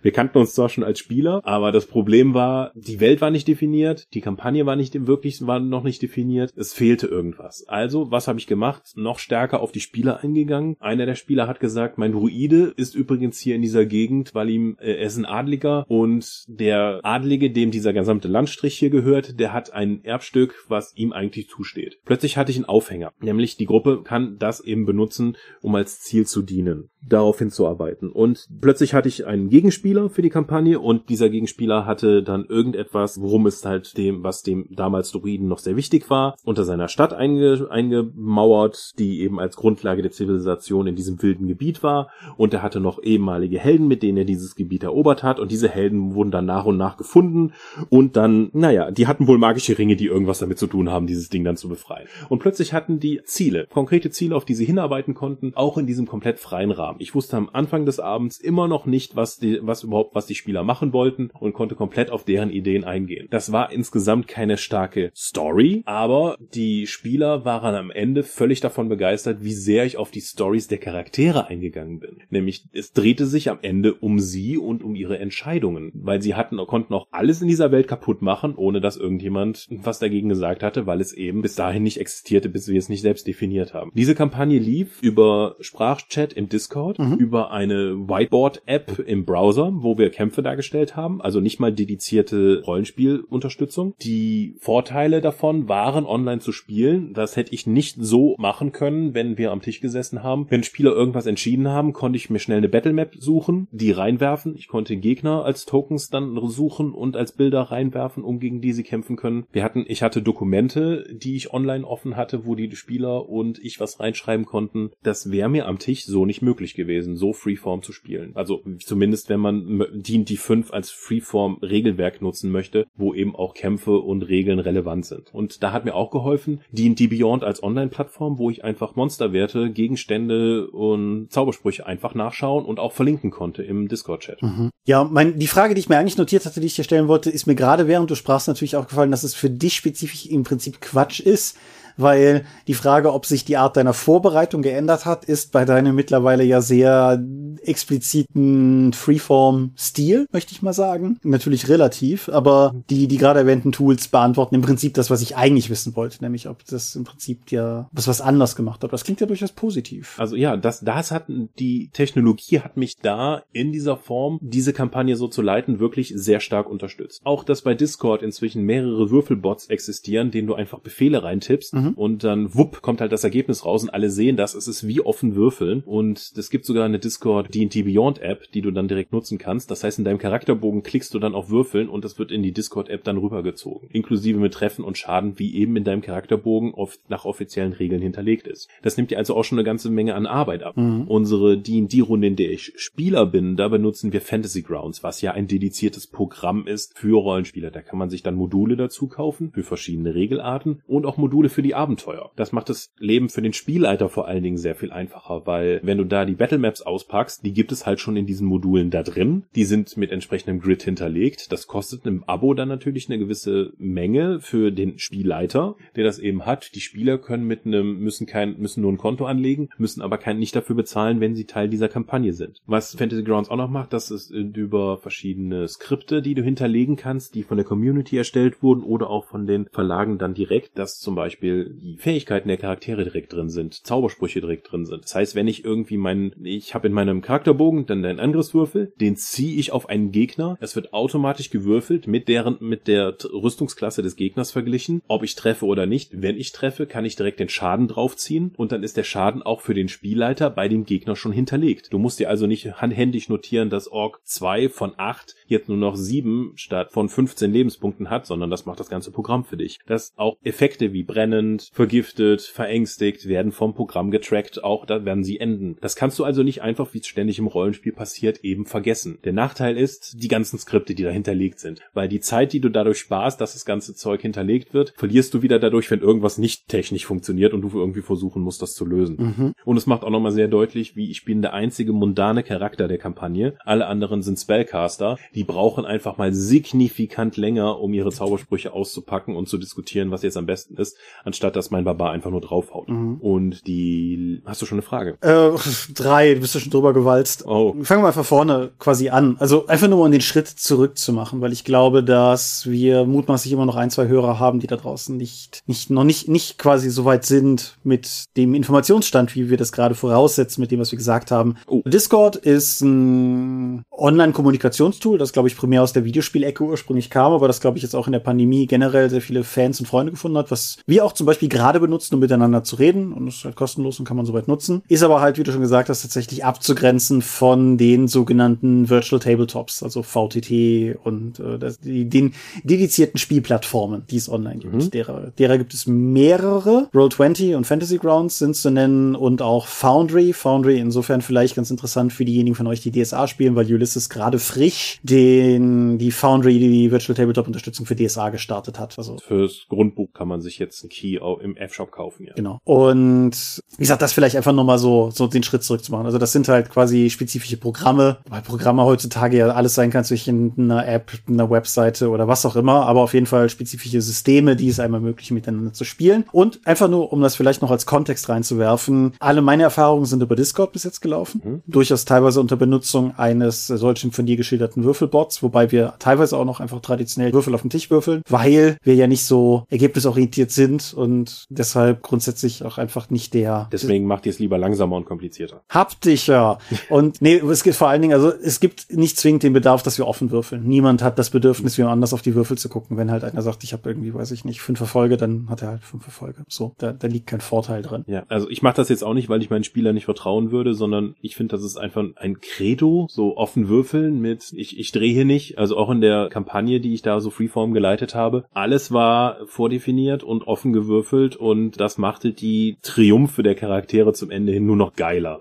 Wir kannten uns zwar schon als Spieler, aber das Problem war, die Welt war nicht definiert, die Kampagne war nicht wirklich, war noch nicht definiert, es fehlte irgendwas. Also, was habe ich gemacht? Noch stärker auf die Spieler eingegangen. Einer der Spieler hat gesagt, mein Druide ist übrigens hier in dieser Gegend, weil ihm, äh, er ist ein Adliger und der Adlige, dem dieser gesamte Landstrich hier gehört, der hat ein Erbstück, was ihm eigentlich zusteht. Plötzlich hatte ich einen Aufhänger, nämlich die Gruppe kann das eben benutzen, um als Ziel zu dienen, darauf hinzuarbeiten. Und plötzlich hatte ich einen Gegenspieler für die Kampagne und dieser Gegenspieler hatte dann irgendetwas, worum es halt dem, was dem damals Druiden noch sehr wichtig war, unter seiner Stadt einge, eingemauert, die eben als Grundlage der Zivilisation in diesem wilden Gebiet war. Und er hatte noch ehemalige Helden, mit denen er dieses Gebiet erobert hat. Und diese Helden wurden dann nach und nach gefunden. Und dann, naja, die hatten wohl magische Ringe, die irgendwas damit zu tun haben, dieses Ding dann zu befreien. Und plötzlich hatten die Ziele, konkrete Ziele, auf die sie hinarbeiten konnten, auch in diesem komplett freien Rahmen. Ich wusste am Anfang des Abends immer noch nicht, was die, was überhaupt, was die Spieler machen wollten und konnte komplett auf deren Ideen eingehen. Das war insgesamt keine starke Story, aber die Spieler waren am Ende völlig davon begeistert, wie sehr ich auf die Stories der Charaktere eingegangen bin. Nämlich, es drehte sich am Ende um sie und um ihre Entscheidungen, weil sie hatten, konnten auch alles in dieser Welt kaputt machen, ohne dass irgendjemand was dagegen gesagt hatte, weil es eben bis dahin nicht existierte, bis wir es nicht selbst definiert haben. Diese Kampagne lief über Sprachchat im Discord, mhm. über eine Whiteboard-App im Browser, wo wir Kämpfe dargestellt haben, also nicht mal dedizierte Rollenspielunterstützung. Die Vorteile davon waren, online zu spielen. Das hätte ich nicht so machen können, wenn wir am Tisch gesessen haben. Wenn Spieler irgendwas entschieden haben, konnte ich mir schnell eine Battlemap suchen, die reinwerfen. Ich konnte Gegner als Tokens dann suchen und als Bilder reinwerfen, um gegen die sie kämpfen können. Wir hatten, ich hatte Dokumente, die ich online offen hatte, wo die Spieler und ich was reinschreiben konnten. Das wäre mir am Tisch so nicht möglich gewesen, so Freeform zu spielen. Also zumindest wenn man D&D 5 als Freeform Regelwerk nutzen möchte, wo eben auch Kämpfe und Regeln relevant sind. Und da hat mir auch geholfen D&D Beyond als Online-Plattform, wo ich einfach Monsterwerte, Gegenstände und Zaubersprüche einfach nachschauen und auch verlinken konnte im Discord-Chat. Mhm. Ja, mein, die Frage, die ich mir eigentlich notiert hatte, die ich dir stellen wollte, ist mir gerade während du sprachst natürlich aufgefallen, dass es für dich spezifisch im Prinzip Quatsch ist, weil die Frage, ob sich die Art deiner Vorbereitung geändert hat, ist bei deinem mittlerweile ja sehr expliziten Freeform-Stil, möchte ich mal sagen. Natürlich relativ, aber die, die gerade erwähnten Tools beantworten im Prinzip das, was ich eigentlich wissen wollte, nämlich ob das im Prinzip ja was was anders gemacht hat. Das klingt ja durchaus positiv. Also ja, das, das hat, die Technologie hat mich da in dieser Form, diese Kampagne so zu leiten, wirklich sehr stark unterstützt. Auch, dass bei Discord inzwischen mehrere Würfelbots existieren, denen du einfach Befehle reintippst, mhm. Und dann wupp kommt halt das Ergebnis raus und alle sehen das. Es ist wie offen würfeln und es gibt sogar eine Discord D&D Beyond App, die du dann direkt nutzen kannst. Das heißt, in deinem Charakterbogen klickst du dann auf Würfeln und das wird in die Discord App dann rübergezogen. Inklusive mit Treffen und Schaden, wie eben in deinem Charakterbogen oft nach offiziellen Regeln hinterlegt ist. Das nimmt dir also auch schon eine ganze Menge an Arbeit ab. Mhm. Unsere D&D Runde, in der ich Spieler bin, da benutzen wir Fantasy Grounds, was ja ein dediziertes Programm ist für Rollenspieler. Da kann man sich dann Module dazu kaufen für verschiedene Regelarten und auch Module für die die Abenteuer. Das macht das Leben für den Spielleiter vor allen Dingen sehr viel einfacher, weil wenn du da die Battle Maps auspackst, die gibt es halt schon in diesen Modulen da drin. Die sind mit entsprechendem Grid hinterlegt. Das kostet im Abo dann natürlich eine gewisse Menge für den Spielleiter, der das eben hat. Die Spieler können mit einem, müssen kein, müssen nur ein Konto anlegen, müssen aber kein, nicht dafür bezahlen, wenn sie Teil dieser Kampagne sind. Was Fantasy Grounds auch noch macht, das ist über verschiedene Skripte, die du hinterlegen kannst, die von der Community erstellt wurden oder auch von den Verlagen dann direkt, dass zum Beispiel die Fähigkeiten der Charaktere direkt drin sind, Zaubersprüche direkt drin sind. Das heißt, wenn ich irgendwie meinen, ich habe in meinem Charakterbogen dann einen Angriffswürfel, den ziehe ich auf einen Gegner, es wird automatisch gewürfelt mit deren, mit der Rüstungsklasse des Gegners verglichen, ob ich treffe oder nicht. Wenn ich treffe, kann ich direkt den Schaden draufziehen und dann ist der Schaden auch für den Spielleiter bei dem Gegner schon hinterlegt. Du musst dir also nicht handhändig notieren, dass Org 2 von 8 jetzt nur noch 7 statt von 15 Lebenspunkten hat, sondern das macht das ganze Programm für dich. Dass auch Effekte wie brennend, vergiftet, verängstigt werden vom Programm getrackt, auch da werden sie enden. Das kannst du also nicht einfach, wie es ständig im Rollenspiel passiert, eben vergessen. Der Nachteil ist die ganzen Skripte, die da hinterlegt sind. Weil die Zeit, die du dadurch sparst, dass das ganze Zeug hinterlegt wird, verlierst du wieder dadurch, wenn irgendwas nicht technisch funktioniert und du irgendwie versuchen musst, das zu lösen. Mhm. Und es macht auch nochmal sehr deutlich, wie ich bin der einzige mundane Charakter der Kampagne. Alle anderen sind Spellcaster. Die brauchen einfach mal signifikant länger, um ihre Zaubersprüche auszupacken und zu diskutieren, was jetzt am besten ist, anstatt dass mein Barbar einfach nur draufhaut. Mhm. Und die, hast du schon eine Frage? Äh, drei, du bist ja schon drüber gewalzt. Oh. Fangen wir mal von vorne quasi an. Also einfach nur, um den Schritt zurückzumachen, weil ich glaube, dass wir mutmaßlich immer noch ein, zwei Hörer haben, die da draußen nicht, nicht, noch nicht, nicht quasi so weit sind mit dem Informationsstand, wie wir das gerade voraussetzen, mit dem, was wir gesagt haben. Oh. Discord ist ein Online-Kommunikationstool, das glaube ich primär aus der Videospielecke ursprünglich kam, aber das glaube ich jetzt auch in der Pandemie generell sehr viele Fans und Freunde gefunden hat, was wir auch zum Beispiel gerade benutzen, um miteinander zu reden und es ist halt kostenlos und kann man soweit nutzen. Ist aber halt, wie du schon gesagt hast, tatsächlich abzugrenzen von den sogenannten Virtual Tabletops, also VTT und äh, das, die, den dedizierten Spielplattformen, die es online gibt. Mhm. Derer, derer gibt es mehrere. Roll20 und Fantasy Grounds sind zu nennen und auch Foundry. Foundry insofern vielleicht ganz interessant für diejenigen von euch, die DSA spielen, weil Ulysses gerade frisch den, die Foundry, die Virtual Tabletop Unterstützung für DSA gestartet hat. Also fürs Grundbuch kann man sich jetzt ein Key im F-Shop kaufen, ja. Genau. Und wie gesagt, das vielleicht einfach nochmal so, so den Schritt zurückzumachen. Also das sind halt quasi spezifische Programme, weil Programme heutzutage ja alles sein kann zwischen einer App, einer Webseite oder was auch immer, aber auf jeden Fall spezifische Systeme, die es einmal ermöglichen, miteinander zu spielen. Und einfach nur, um das vielleicht noch als Kontext reinzuwerfen, alle meine Erfahrungen sind über Discord bis jetzt gelaufen. Mhm. Durchaus teilweise unter Benutzung eines solchen von dir geschilderten Würfelbots, wobei wir teilweise auch noch einfach traditionell Würfel auf den Tisch würfeln, weil wir ja nicht so ergebnisorientiert sind und deshalb grundsätzlich auch einfach nicht der. Deswegen macht ihr es lieber langsamer und komplizierter. Haptischer. und nee, es geht vor allen Dingen, also es gibt nicht zwingend den Bedarf, dass wir offen würfeln. Niemand hat das Bedürfnis, wie anders auf die Würfel zu gucken. Wenn halt einer sagt, ich habe irgendwie, weiß ich nicht, fünf Erfolge, dann hat er halt fünf Erfolge. So, da, da liegt kein Vorteil drin. Ja, also ich mache das jetzt auch nicht, weil ich meinen Spieler nicht vertrauen würde, sondern ich finde, das ist einfach ein Credo, so offen würfeln mit, ich, ich drehe hier nicht, also auch in der Kampagne, die ich da so Freeform geleitet habe, alles war vordefiniert und offen gewürfelt und das machte die Triumphe der Charaktere zum Ende hin nur noch geiler.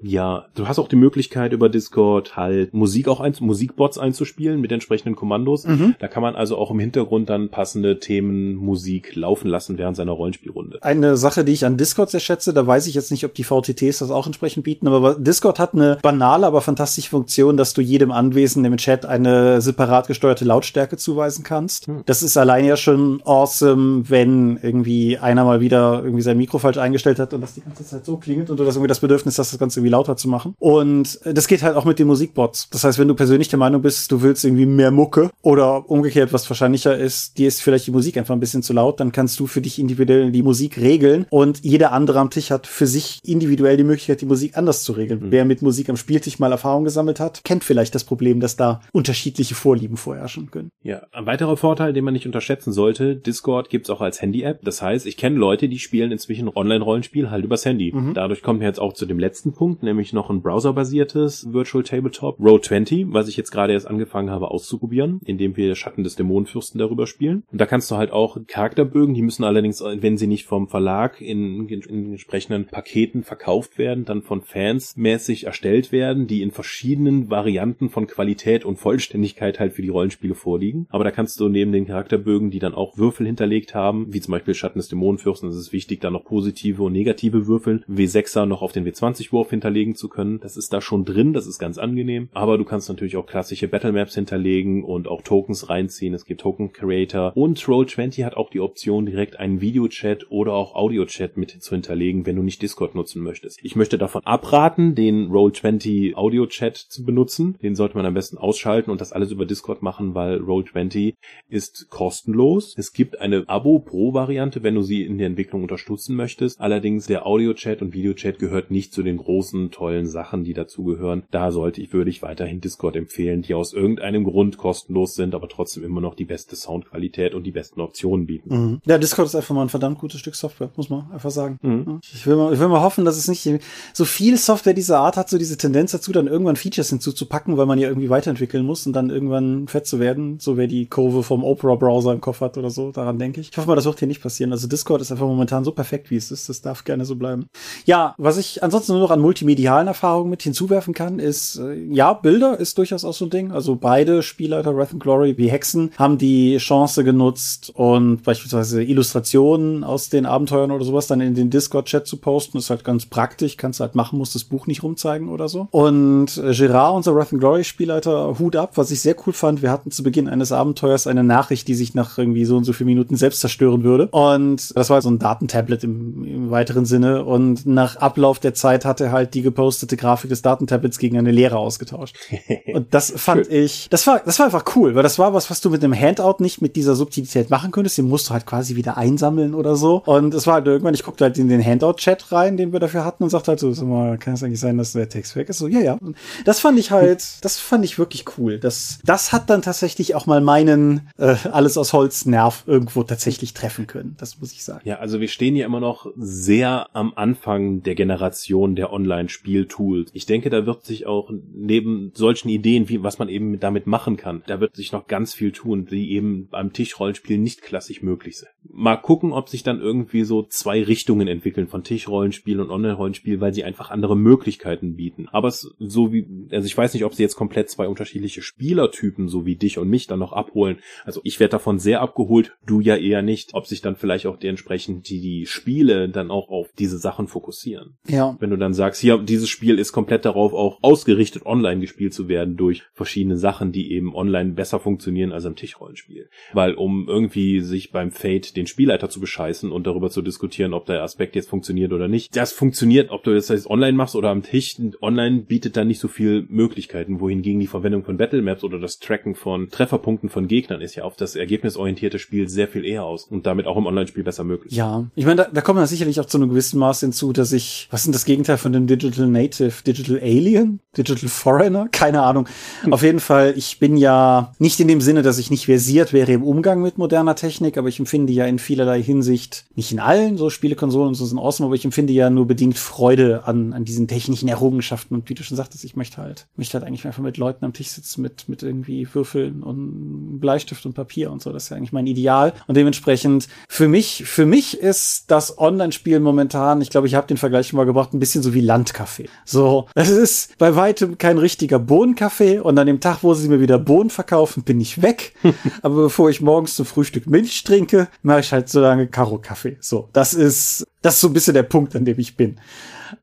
Ja, du hast auch die Möglichkeit über Discord halt Musik auch ein, Musikbots einzuspielen mit entsprechenden Kommandos. Mhm. Da kann man also auch im Hintergrund dann passende Themen Musik laufen lassen während seiner Rollenspielrunde. Eine Sache, die ich an Discord sehr schätze, da weiß ich jetzt nicht, ob die VTTs das auch entsprechend bieten, aber Discord hat eine banale, aber fantastische Funktion, dass du jedem Anwesenden im Chat eine separat gesteuerte Lautstärke zuweisen kannst. Mhm. Das ist allein ja schon awesome, wenn irgendwie einer mal wieder irgendwie sein Mikro falsch eingestellt hat und das die ganze Zeit so klingelt und du das irgendwie das Bedürfnis hast, das Ganze irgendwie lauter zu machen. Und das geht halt auch mit den Musikbots. Das heißt, wenn du persönlich der Meinung bist, du willst irgendwie mehr Mucke oder umgekehrt, was wahrscheinlicher ist, dir ist vielleicht die Musik einfach ein bisschen zu laut, dann kannst du für dich individuell die Musik regeln und jeder andere am Tisch hat für sich individuell die Möglichkeit, die Musik anders zu regeln. Mhm. Wer mit Musik am Spieltisch mal Erfahrung gesammelt hat, kennt vielleicht das Problem, dass da unterschiedliche Vorlieben vorherrschen können. Ja, ein weiterer Vorteil, den man nicht unterschätzen sollte, Discord gibt's auch als Handy-App. Das heißt, ich kenne Leute, die spielen inzwischen Online-Rollenspiel halt übers Handy. Mhm. Dadurch kommt mir jetzt auch zu dem letzten Punkt, kommt, nämlich noch ein browserbasiertes Virtual Tabletop, Road 20, was ich jetzt gerade erst angefangen habe auszuprobieren, indem wir Schatten des Dämonenfürsten darüber spielen. Und da kannst du halt auch Charakterbögen, die müssen allerdings, wenn sie nicht vom Verlag in, in entsprechenden Paketen verkauft werden, dann von Fans mäßig erstellt werden, die in verschiedenen Varianten von Qualität und Vollständigkeit halt für die Rollenspiele vorliegen. Aber da kannst du neben den Charakterbögen, die dann auch Würfel hinterlegt haben, wie zum Beispiel Schatten des Dämonenfürsten, es ist wichtig, da noch positive und negative Würfel, W6er noch auf den W20-Wurf hinterlegen zu können. Das ist da schon drin, das ist ganz angenehm. Aber du kannst natürlich auch klassische Battlemaps hinterlegen und auch Tokens reinziehen. Es gibt Token Creator und Roll20 hat auch die Option, direkt einen Videochat oder auch Audiochat mit zu hinterlegen, wenn du nicht Discord nutzen möchtest. Ich möchte davon abraten, den Roll20 Audiochat zu benutzen. Den sollte man am besten ausschalten und das alles über Discord machen, weil Roll20 ist kostenlos. Es gibt eine Abo Pro Variante, wenn du sie in der Entwicklung unterstützen möchtest. Allerdings der Audio-Chat und Videochat gehört nicht zu den großen, tollen Sachen, die dazugehören. Da sollte ich, würde ich weiterhin Discord empfehlen, die aus irgendeinem Grund kostenlos sind, aber trotzdem immer noch die beste Soundqualität und die besten Optionen bieten. Mhm. Ja, Discord ist einfach mal ein verdammt gutes Stück Software, muss man einfach sagen. Mhm. Ich, will mal, ich will mal hoffen, dass es nicht so viel Software dieser Art hat, so diese Tendenz dazu, dann irgendwann Features hinzuzupacken, weil man ja irgendwie weiterentwickeln muss und dann irgendwann fett zu werden, so wer die Kurve vom Opera-Browser im Kopf hat oder so, daran denke ich. Ich hoffe mal, das wird hier nicht passieren. Also Discord ist einfach momentan so perfekt, wie es ist. Das darf gerne so bleiben. Ja, was ich ansonsten nur noch an multimedialen Erfahrungen mit hinzuwerfen kann, ist, äh, ja, Bilder ist durchaus auch so ein Ding. Also beide Spielleiter, Wrath and Glory wie Hexen, haben die Chance genutzt und beispielsweise Illustrationen aus den Abenteuern oder sowas dann in den Discord-Chat zu posten. Ist halt ganz praktisch, kannst halt machen, musst das Buch nicht rumzeigen oder so. Und äh, Gerard, unser Wrath and Glory Spielleiter, Hut ab, was ich sehr cool fand. Wir hatten zu Beginn eines Abenteuers eine Nachricht, die sich nach irgendwie so und so vielen Minuten selbst zerstören würde. Und das war so ein Datentablet im, im weiteren Sinne. Und nach Ablauf der Zeit hat er halt die gepostete Grafik des Datentablets gegen eine Leere ausgetauscht. Und das fand Schön. ich, das war, das war einfach cool, weil das war was, was du mit einem Handout nicht mit dieser Subtilität machen könntest. Den musst du halt quasi wieder einsammeln oder so. Und es war halt irgendwann, ich guckte halt in den Handout-Chat rein, den wir dafür hatten und sagte halt so, sag mal, kann es eigentlich sein, dass der Text weg ist? So, ja, ja. Und das fand ich halt, das fand ich wirklich cool. Das, das hat dann tatsächlich auch mal meinen äh, alles aus Holz Nerv irgendwo tatsächlich treffen können. Das muss ich sagen. Ja, also wir stehen ja immer noch sehr am Anfang der Generation der Online-Spieltools. Ich denke, da wird sich auch neben solchen Ideen, wie was man eben damit machen kann, da wird sich noch ganz viel tun, die eben beim Tischrollenspiel nicht klassisch möglich sind. Mal gucken, ob sich dann irgendwie so zwei Richtungen entwickeln von Tischrollenspiel und Online-Rollenspiel, weil sie einfach andere Möglichkeiten bieten. Aber es so wie, also ich weiß nicht, ob sie jetzt komplett zwei unterschiedliche Spielertypen, so wie dich und mich, dann noch abholen. Also ich werde davon sehr abgeholt, du ja eher nicht. Ob sich dann vielleicht auch dementsprechend die, die Spiele dann auch auf diese Sachen fokussieren. Ja. Wenn du dann sagst, hier, dieses Spiel ist komplett darauf auch ausgerichtet, online gespielt zu werden durch verschiedene Sachen, die eben online besser funktionieren als im Tischrollenspiel. Weil um irgendwie sich beim Fate den Spielleiter zu bescheißen und darüber zu diskutieren, ob der Aspekt jetzt funktioniert oder nicht, das funktioniert, ob du das jetzt online machst oder am Tisch. Online bietet da nicht so viel Möglichkeiten, wohingegen die Verwendung von Battlemaps oder das Tracken von Trefferpunkten von Gegnern ist ja auf das ergebnisorientierte Spiel sehr viel eher aus und damit auch im Online-Spiel besser möglich. Ja, ich meine, da, da kommt man sicherlich auch zu einem gewissen Maß hinzu, dass ich, was denn das Gegenteil von dem Digital Native? Digital Alien? Digital Foreigner? Keine Ahnung. Hm. Auf jeden Fall, ich bin ja nicht in dem Sinne, dass ich nicht versiert wäre im Umgang mit moderner Technik, aber ich empfinde ja in vielerlei Hinsicht, nicht in allen, so Spielekonsolen und so sind awesome, aber ich empfinde ja nur bedingt Freude an, an diesen technischen Errungenschaften und wie du schon sagtest, ich möchte halt, möchte halt eigentlich einfach mit Leuten am Tisch sitzen, mit, mit irgendwie Würfeln und Bleistift und Papier und so. Das ist ja eigentlich mein Ideal. Und dementsprechend, für mich, für mich ist das Online-Spiel momentan, ich glaube, ich habe den Vergleich schon mal gebracht, ein bisschen so wie Landkaffee. So, es ist bei weitem kein richtiger Bohnenkaffee und an dem Tag, wo sie mir wieder Bohnen verkaufen, bin ich weg. Aber bevor ich morgens zum Frühstück Milch trinke, mache ich halt so lange Karo-Kaffee. So, das ist, das ist so ein bisschen der Punkt, an dem ich bin.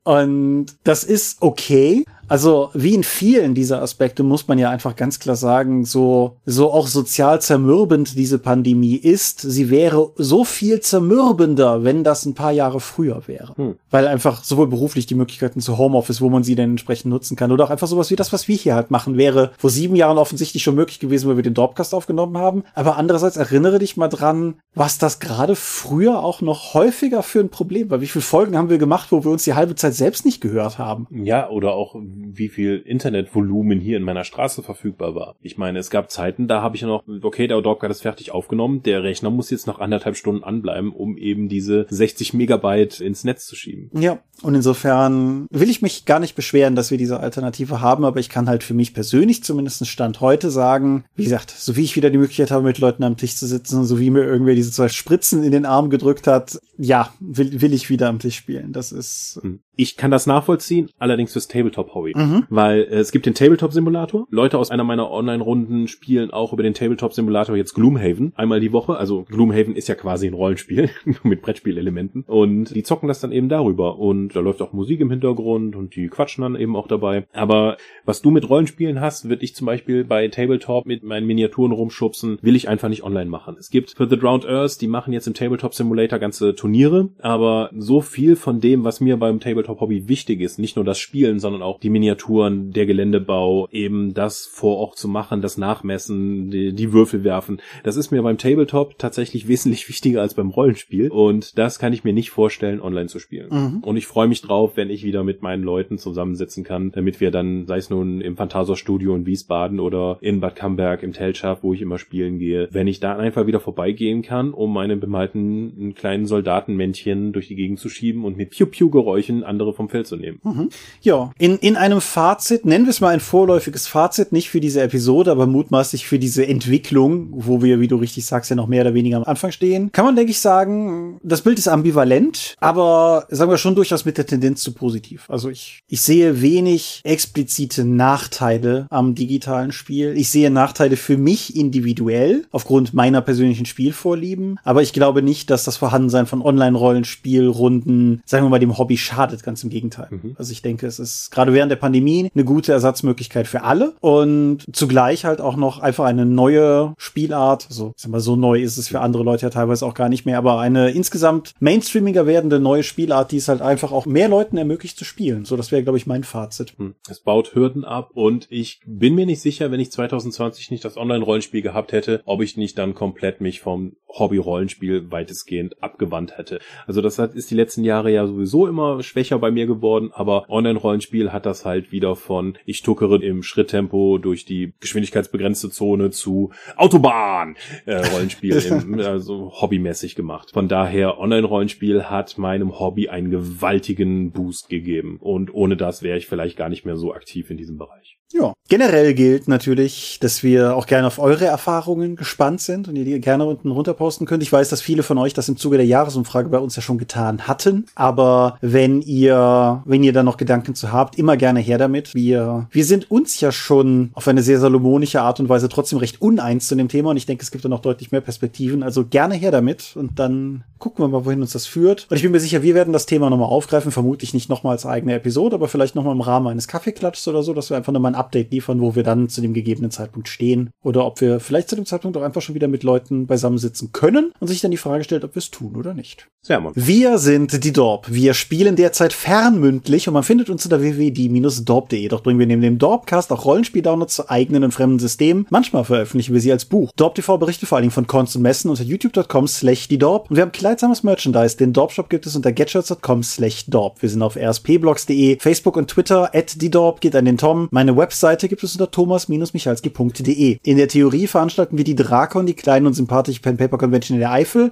Und das ist okay, also wie in vielen dieser Aspekte muss man ja einfach ganz klar sagen, so, so auch sozial zermürbend diese Pandemie ist, sie wäre so viel zermürbender, wenn das ein paar Jahre früher wäre. Hm. Weil einfach sowohl beruflich die Möglichkeiten zu Homeoffice, wo man sie dann entsprechend nutzen kann, oder auch einfach sowas wie das, was wir hier halt machen, wäre vor sieben Jahren offensichtlich schon möglich gewesen, weil wir den Dropcast aufgenommen haben. Aber andererseits erinnere dich mal dran, was das gerade früher auch noch häufiger für ein Problem weil wie viele Folgen haben wir gemacht, wo wir uns die halbe Zeit selbst nicht gehört haben? Ja, oder auch wie viel Internetvolumen hier in meiner Straße verfügbar war. Ich meine, es gab Zeiten, da habe ich noch, okay, der Dog hat es fertig aufgenommen, der Rechner muss jetzt noch anderthalb Stunden anbleiben, um eben diese 60 Megabyte ins Netz zu schieben. Ja, und insofern will ich mich gar nicht beschweren, dass wir diese Alternative haben, aber ich kann halt für mich persönlich zumindest Stand heute sagen, wie gesagt, so wie ich wieder die Möglichkeit habe, mit Leuten am Tisch zu sitzen, so wie mir irgendwer diese zwei Spritzen in den Arm gedrückt hat, ja, will, will ich wieder am Tisch spielen. Das ist. Hm. Ich kann das nachvollziehen, allerdings fürs Tabletop-Hobby. Mhm. Weil äh, es gibt den Tabletop-Simulator. Leute aus einer meiner Online-Runden spielen auch über den Tabletop-Simulator jetzt Gloomhaven einmal die Woche. Also Gloomhaven ist ja quasi ein Rollenspiel mit Brettspielelementen. Und die zocken das dann eben darüber. Und da läuft auch Musik im Hintergrund und die quatschen dann eben auch dabei. Aber was du mit Rollenspielen hast, würde ich zum Beispiel bei Tabletop mit meinen Miniaturen rumschubsen, will ich einfach nicht online machen. Es gibt für The Drowned Earth, die machen jetzt im Tabletop Simulator ganze Turniere, aber so viel von dem, was mir beim Tabletop Hobby wichtig ist, nicht nur das Spielen, sondern auch die Miniaturen, der Geländebau, eben das vor Ort zu machen, das Nachmessen, die, die Würfel werfen, das ist mir beim Tabletop tatsächlich wesentlich wichtiger als beim Rollenspiel und das kann ich mir nicht vorstellen, online zu spielen. Mhm. Und ich freue mich drauf, wenn ich wieder mit meinen Leuten zusammensitzen kann, damit wir dann, sei es nun im Phantasor Studio in Wiesbaden oder in Bad Camberg im Telschaft, wo ich immer spielen gehe, wenn ich da einfach wieder vorbeigehen kann, um meine bemalten kleinen Soldatenmännchen durch die Gegend zu schieben und mit Piu-Piu-Geräuschen andere vom Feld zu nehmen. Mhm. Ja, in, in einem Fazit, nennen wir es mal ein vorläufiges Fazit, nicht für diese Episode, aber mutmaßlich für diese Entwicklung, wo wir, wie du richtig sagst, ja noch mehr oder weniger am Anfang stehen, kann man, denke ich, sagen, das Bild ist ambivalent, aber sagen wir schon durchaus mit der Tendenz zu positiv. Also ich, ich sehe wenig explizite Nachteile am digitalen Spiel. Ich sehe Nachteile für mich individuell aufgrund meiner persönlichen Spielvorlieben, aber ich glaube nicht, dass das Vorhandensein von Online-Rollenspielrunden, sagen wir mal, dem Hobby schadet, ganz im Gegenteil. Mhm. Also ich denke, es ist gerade während der Pandemie eine gute Ersatzmöglichkeit für alle und zugleich halt auch noch einfach eine neue Spielart. Also, ich sag mal, so neu ist es für andere Leute ja teilweise auch gar nicht mehr, aber eine insgesamt mainstreamiger werdende neue Spielart, die es halt einfach auch mehr Leuten ermöglicht zu spielen. So, das wäre, glaube ich, mein Fazit. Hm. Es baut Hürden ab und ich bin mir nicht sicher, wenn ich 2020 nicht das Online-Rollenspiel gehabt hätte, ob ich nicht dann komplett mich vom Hobby-Rollenspiel weitestgehend abgewandt hätte. Also das hat, ist die letzten Jahre ja sowieso immer schwächer bei mir geworden, aber Online-Rollenspiel hat das halt wieder von ich tuckere im Schritttempo durch die geschwindigkeitsbegrenzte Zone zu Autobahn äh, Rollenspiel im, also hobbymäßig gemacht. Von daher Online-Rollenspiel hat meinem Hobby einen gewaltigen Boost gegeben und ohne das wäre ich vielleicht gar nicht mehr so aktiv in diesem Bereich. Ja, generell gilt natürlich, dass wir auch gerne auf eure Erfahrungen gespannt sind und ihr die gerne unten runter posten könnt. Ich weiß, dass viele von euch das im Zuge der Jahresumfrage bei uns ja schon getan hatten, aber wenn ihr, wenn ihr da noch Gedanken zu habt, immer gerne her damit. Wir, wir sind uns ja schon auf eine sehr salomonische Art und Weise trotzdem recht uneins zu dem Thema und ich denke, es gibt da noch deutlich mehr Perspektiven. Also gerne her damit und dann gucken wir mal, wohin uns das führt. Und ich bin mir sicher, wir werden das Thema nochmal aufgreifen, vermutlich nicht nochmal als eigene Episode, aber vielleicht nochmal im Rahmen eines Kaffeeklatschs oder so, dass wir einfach nochmal ein Update liefern, wo wir dann zu dem gegebenen Zeitpunkt stehen. Oder ob wir vielleicht zu dem Zeitpunkt auch einfach schon wieder mit Leuten beisammensitzen können und sich dann die Frage stellt, ob wir es tun oder nicht. Sehr mal. Wir sind die Dorp. Wir spielen derzeit fernmündlich und man findet uns unter www.die-dorp.de. Doch bringen wir neben dem Dorpcast auch Rollenspiel-Downloads zu eigenen und fremden Systemen. Manchmal veröffentlichen wir sie als Buch. Dorp TV berichtet vor allen Dingen von Cons und Messen unter youtube.com slash die Dorp. Und wir haben kleidsames Merchandise. Den Dorp-Shop gibt es unter getshirts.com slash Dorp. Wir sind auf rspblogs.de, Facebook und Twitter at die Dorp geht an den Tom. Meine Webseite gibt es unter thomas-michalski.de. In der Theorie veranstalten wir die Drakon, die kleine und sympathische Pen Paper Convention in der Eifel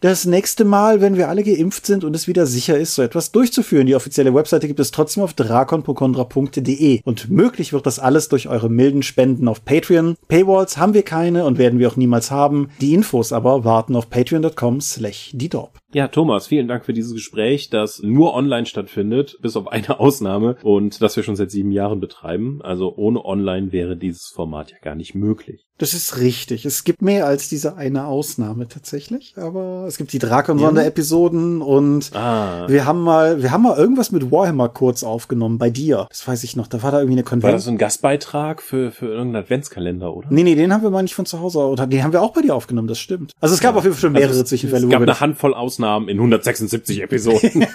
das nächste Mal, wenn wir alle geimpft sind und es wieder sicher ist, so etwas durchzuführen. Die offizielle Webseite gibt es trotzdem auf drakonpokondra.de und möglich wird das alles durch eure milden Spenden auf Patreon. Paywalls haben wir keine und werden wir auch niemals haben. Die Infos aber warten auf patreon.com slash die ja, Thomas, vielen Dank für dieses Gespräch, das nur online stattfindet, bis auf eine Ausnahme und das wir schon seit sieben Jahren betreiben. Also ohne online wäre dieses Format ja gar nicht möglich. Das ist richtig. Es gibt mehr als diese eine Ausnahme tatsächlich, aber es gibt die Drakon-Sonderepisoden und ah. wir haben mal, wir haben mal irgendwas mit Warhammer kurz aufgenommen bei dir. Das weiß ich noch. Da war da irgendwie eine Konvention. War das so ein Gastbeitrag für, für irgendeinen Adventskalender, oder? Nee, nee, den haben wir mal nicht von zu Hause, oder den haben wir auch bei dir aufgenommen, das stimmt. Also es gab ja. auf jeden Fall schon mehrere also es, Zwischenfälle. Es gab eine Handvoll Ausnahmen in 176 Episoden.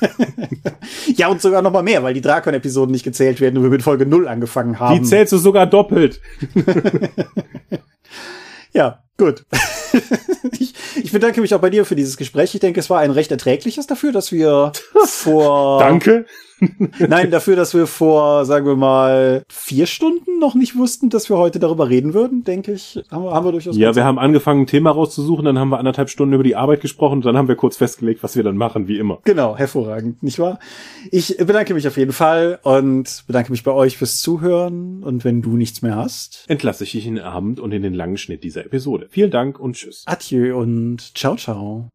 ja, und sogar noch mal mehr, weil die Drakon-Episoden nicht gezählt werden und wir mit Folge 0 angefangen haben. Die zählst du sogar doppelt. Ja, Gut. ich, ich bedanke mich auch bei dir für dieses Gespräch. Ich denke, es war ein recht erträgliches dafür, dass wir vor. Danke. Nein, dafür, dass wir vor, sagen wir mal, vier Stunden noch nicht wussten, dass wir heute darüber reden würden, denke ich, haben wir, haben wir durchaus. Ja, wir haben angefangen, ein Thema rauszusuchen, dann haben wir anderthalb Stunden über die Arbeit gesprochen dann haben wir kurz festgelegt, was wir dann machen, wie immer. Genau, hervorragend, nicht wahr? Ich bedanke mich auf jeden Fall und bedanke mich bei euch fürs Zuhören und wenn du nichts mehr hast, entlasse ich dich in den Abend und in den langen Schnitt dieser Episode. Vielen Dank und tschüss. Adieu und ciao, ciao.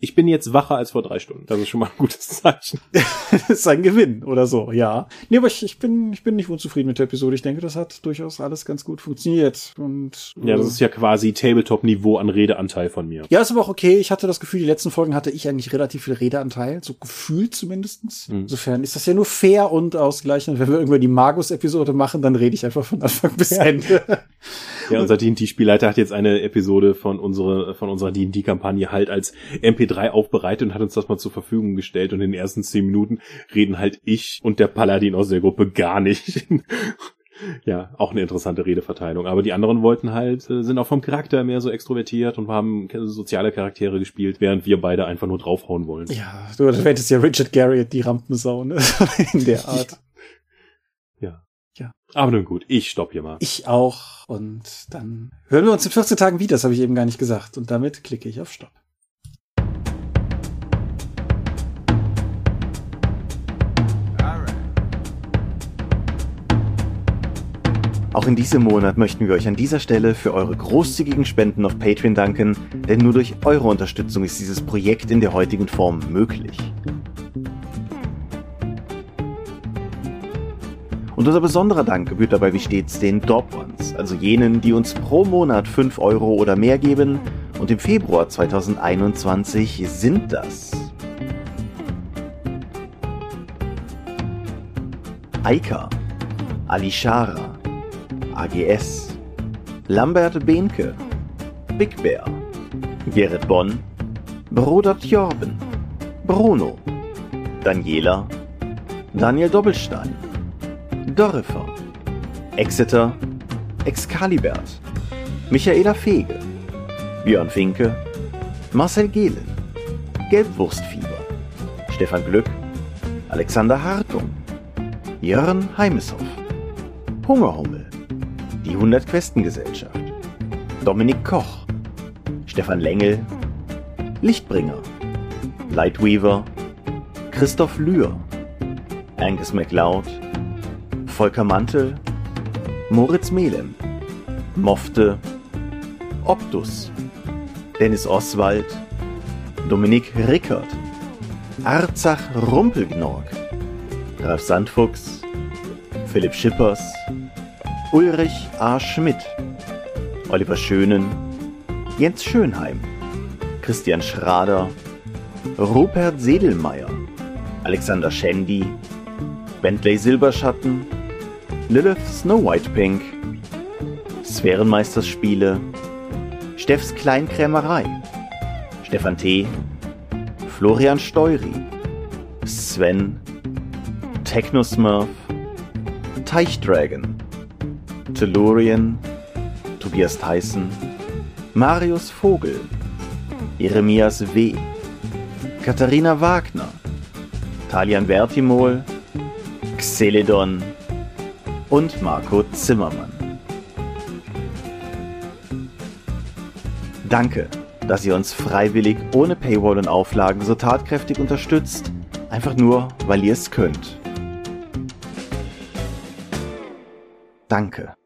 Ich bin jetzt wacher als vor drei Stunden. Das ist schon mal ein gutes Zeichen. das ist ein Gewinn oder so, ja. Nee, aber ich, ich, bin, ich bin nicht unzufrieden mit der Episode. Ich denke, das hat durchaus alles ganz gut funktioniert. Und, ja, das ist ja quasi Tabletop-Niveau an Redeanteil von mir. Ja, ist aber auch okay. Ich hatte das Gefühl, die letzten Folgen hatte ich eigentlich relativ viel Redeanteil. So gefühlt zumindestens. Mhm. Insofern ist das ja nur fair und ausgleichend. Wenn wir irgendwann die Magus-Episode machen, dann rede ich einfach von Anfang bis Ende. ja, unser D&D-Spielleiter hat jetzt eine Episode von, unsere, von unserer D&D-Kampagne halt als MP MP3 aufbereitet und hat uns das mal zur Verfügung gestellt und in den ersten zehn Minuten reden halt ich und der Paladin aus der Gruppe gar nicht. ja, auch eine interessante Redeverteilung. Aber die anderen wollten halt, äh, sind auch vom Charakter mehr so extrovertiert und haben soziale Charaktere gespielt, während wir beide einfach nur draufhauen wollen. Ja, du hättest ja Richard Garriott die Rampensau, ne? In der Art. Aber nun gut, ich stopp hier mal. Ich auch. Und dann hören wir uns in 14 Tagen wieder, das habe ich eben gar nicht gesagt. Und damit klicke ich auf Stopp. Auch in diesem Monat möchten wir euch an dieser Stelle für eure großzügigen Spenden auf Patreon danken, denn nur durch eure Unterstützung ist dieses Projekt in der heutigen Form möglich. Und unser besonderer Dank gebührt dabei wie stets den Dorp Ones, also jenen, die uns pro Monat 5 Euro oder mehr geben. Und im Februar 2021 sind das Aika, Alishara, AGS, Lambert Behnke, Big Bear, Gerrit Bonn, Bruder Tjorben, Bruno, Daniela, Daniel Doppelstein, Dorifer, Exeter, Excalibert, Michaela Fege, Björn Finke, Marcel Gehlen, Gelbwurstfieber, Stefan Glück, Alexander Hartung, Jörn Heimeshoff, Hungerhummel, die 100 Questengesellschaft, Dominik Koch, Stefan Lengel, Lichtbringer, Lightweaver, Christoph Lühr, Angus MacLeod, Volker Mantel, Moritz Melem, Mofte, Optus, Dennis Oswald, Dominik Rickert, Arzach Rumpelgnorg, Ralf Sandfuchs, Philipp Schippers, Ulrich A. Schmidt, Oliver Schönen, Jens Schönheim, Christian Schrader, Rupert Sedelmeier, Alexander Schendi, Bentley Silberschatten, Lilith Snow White Pink, Sphärenmeisterspiele, Steffs Kleinkrämerei, Stefan T., Florian Steury, Sven, Technosmurf, Teichdragon, Tellurien, Tobias Tyson, Marius Vogel, Jeremias W., Katharina Wagner, Talian Vertimol, Xeledon und Marco Zimmermann. Danke, dass ihr uns freiwillig ohne Paywall und Auflagen so tatkräftig unterstützt, einfach nur, weil ihr es könnt. Danke.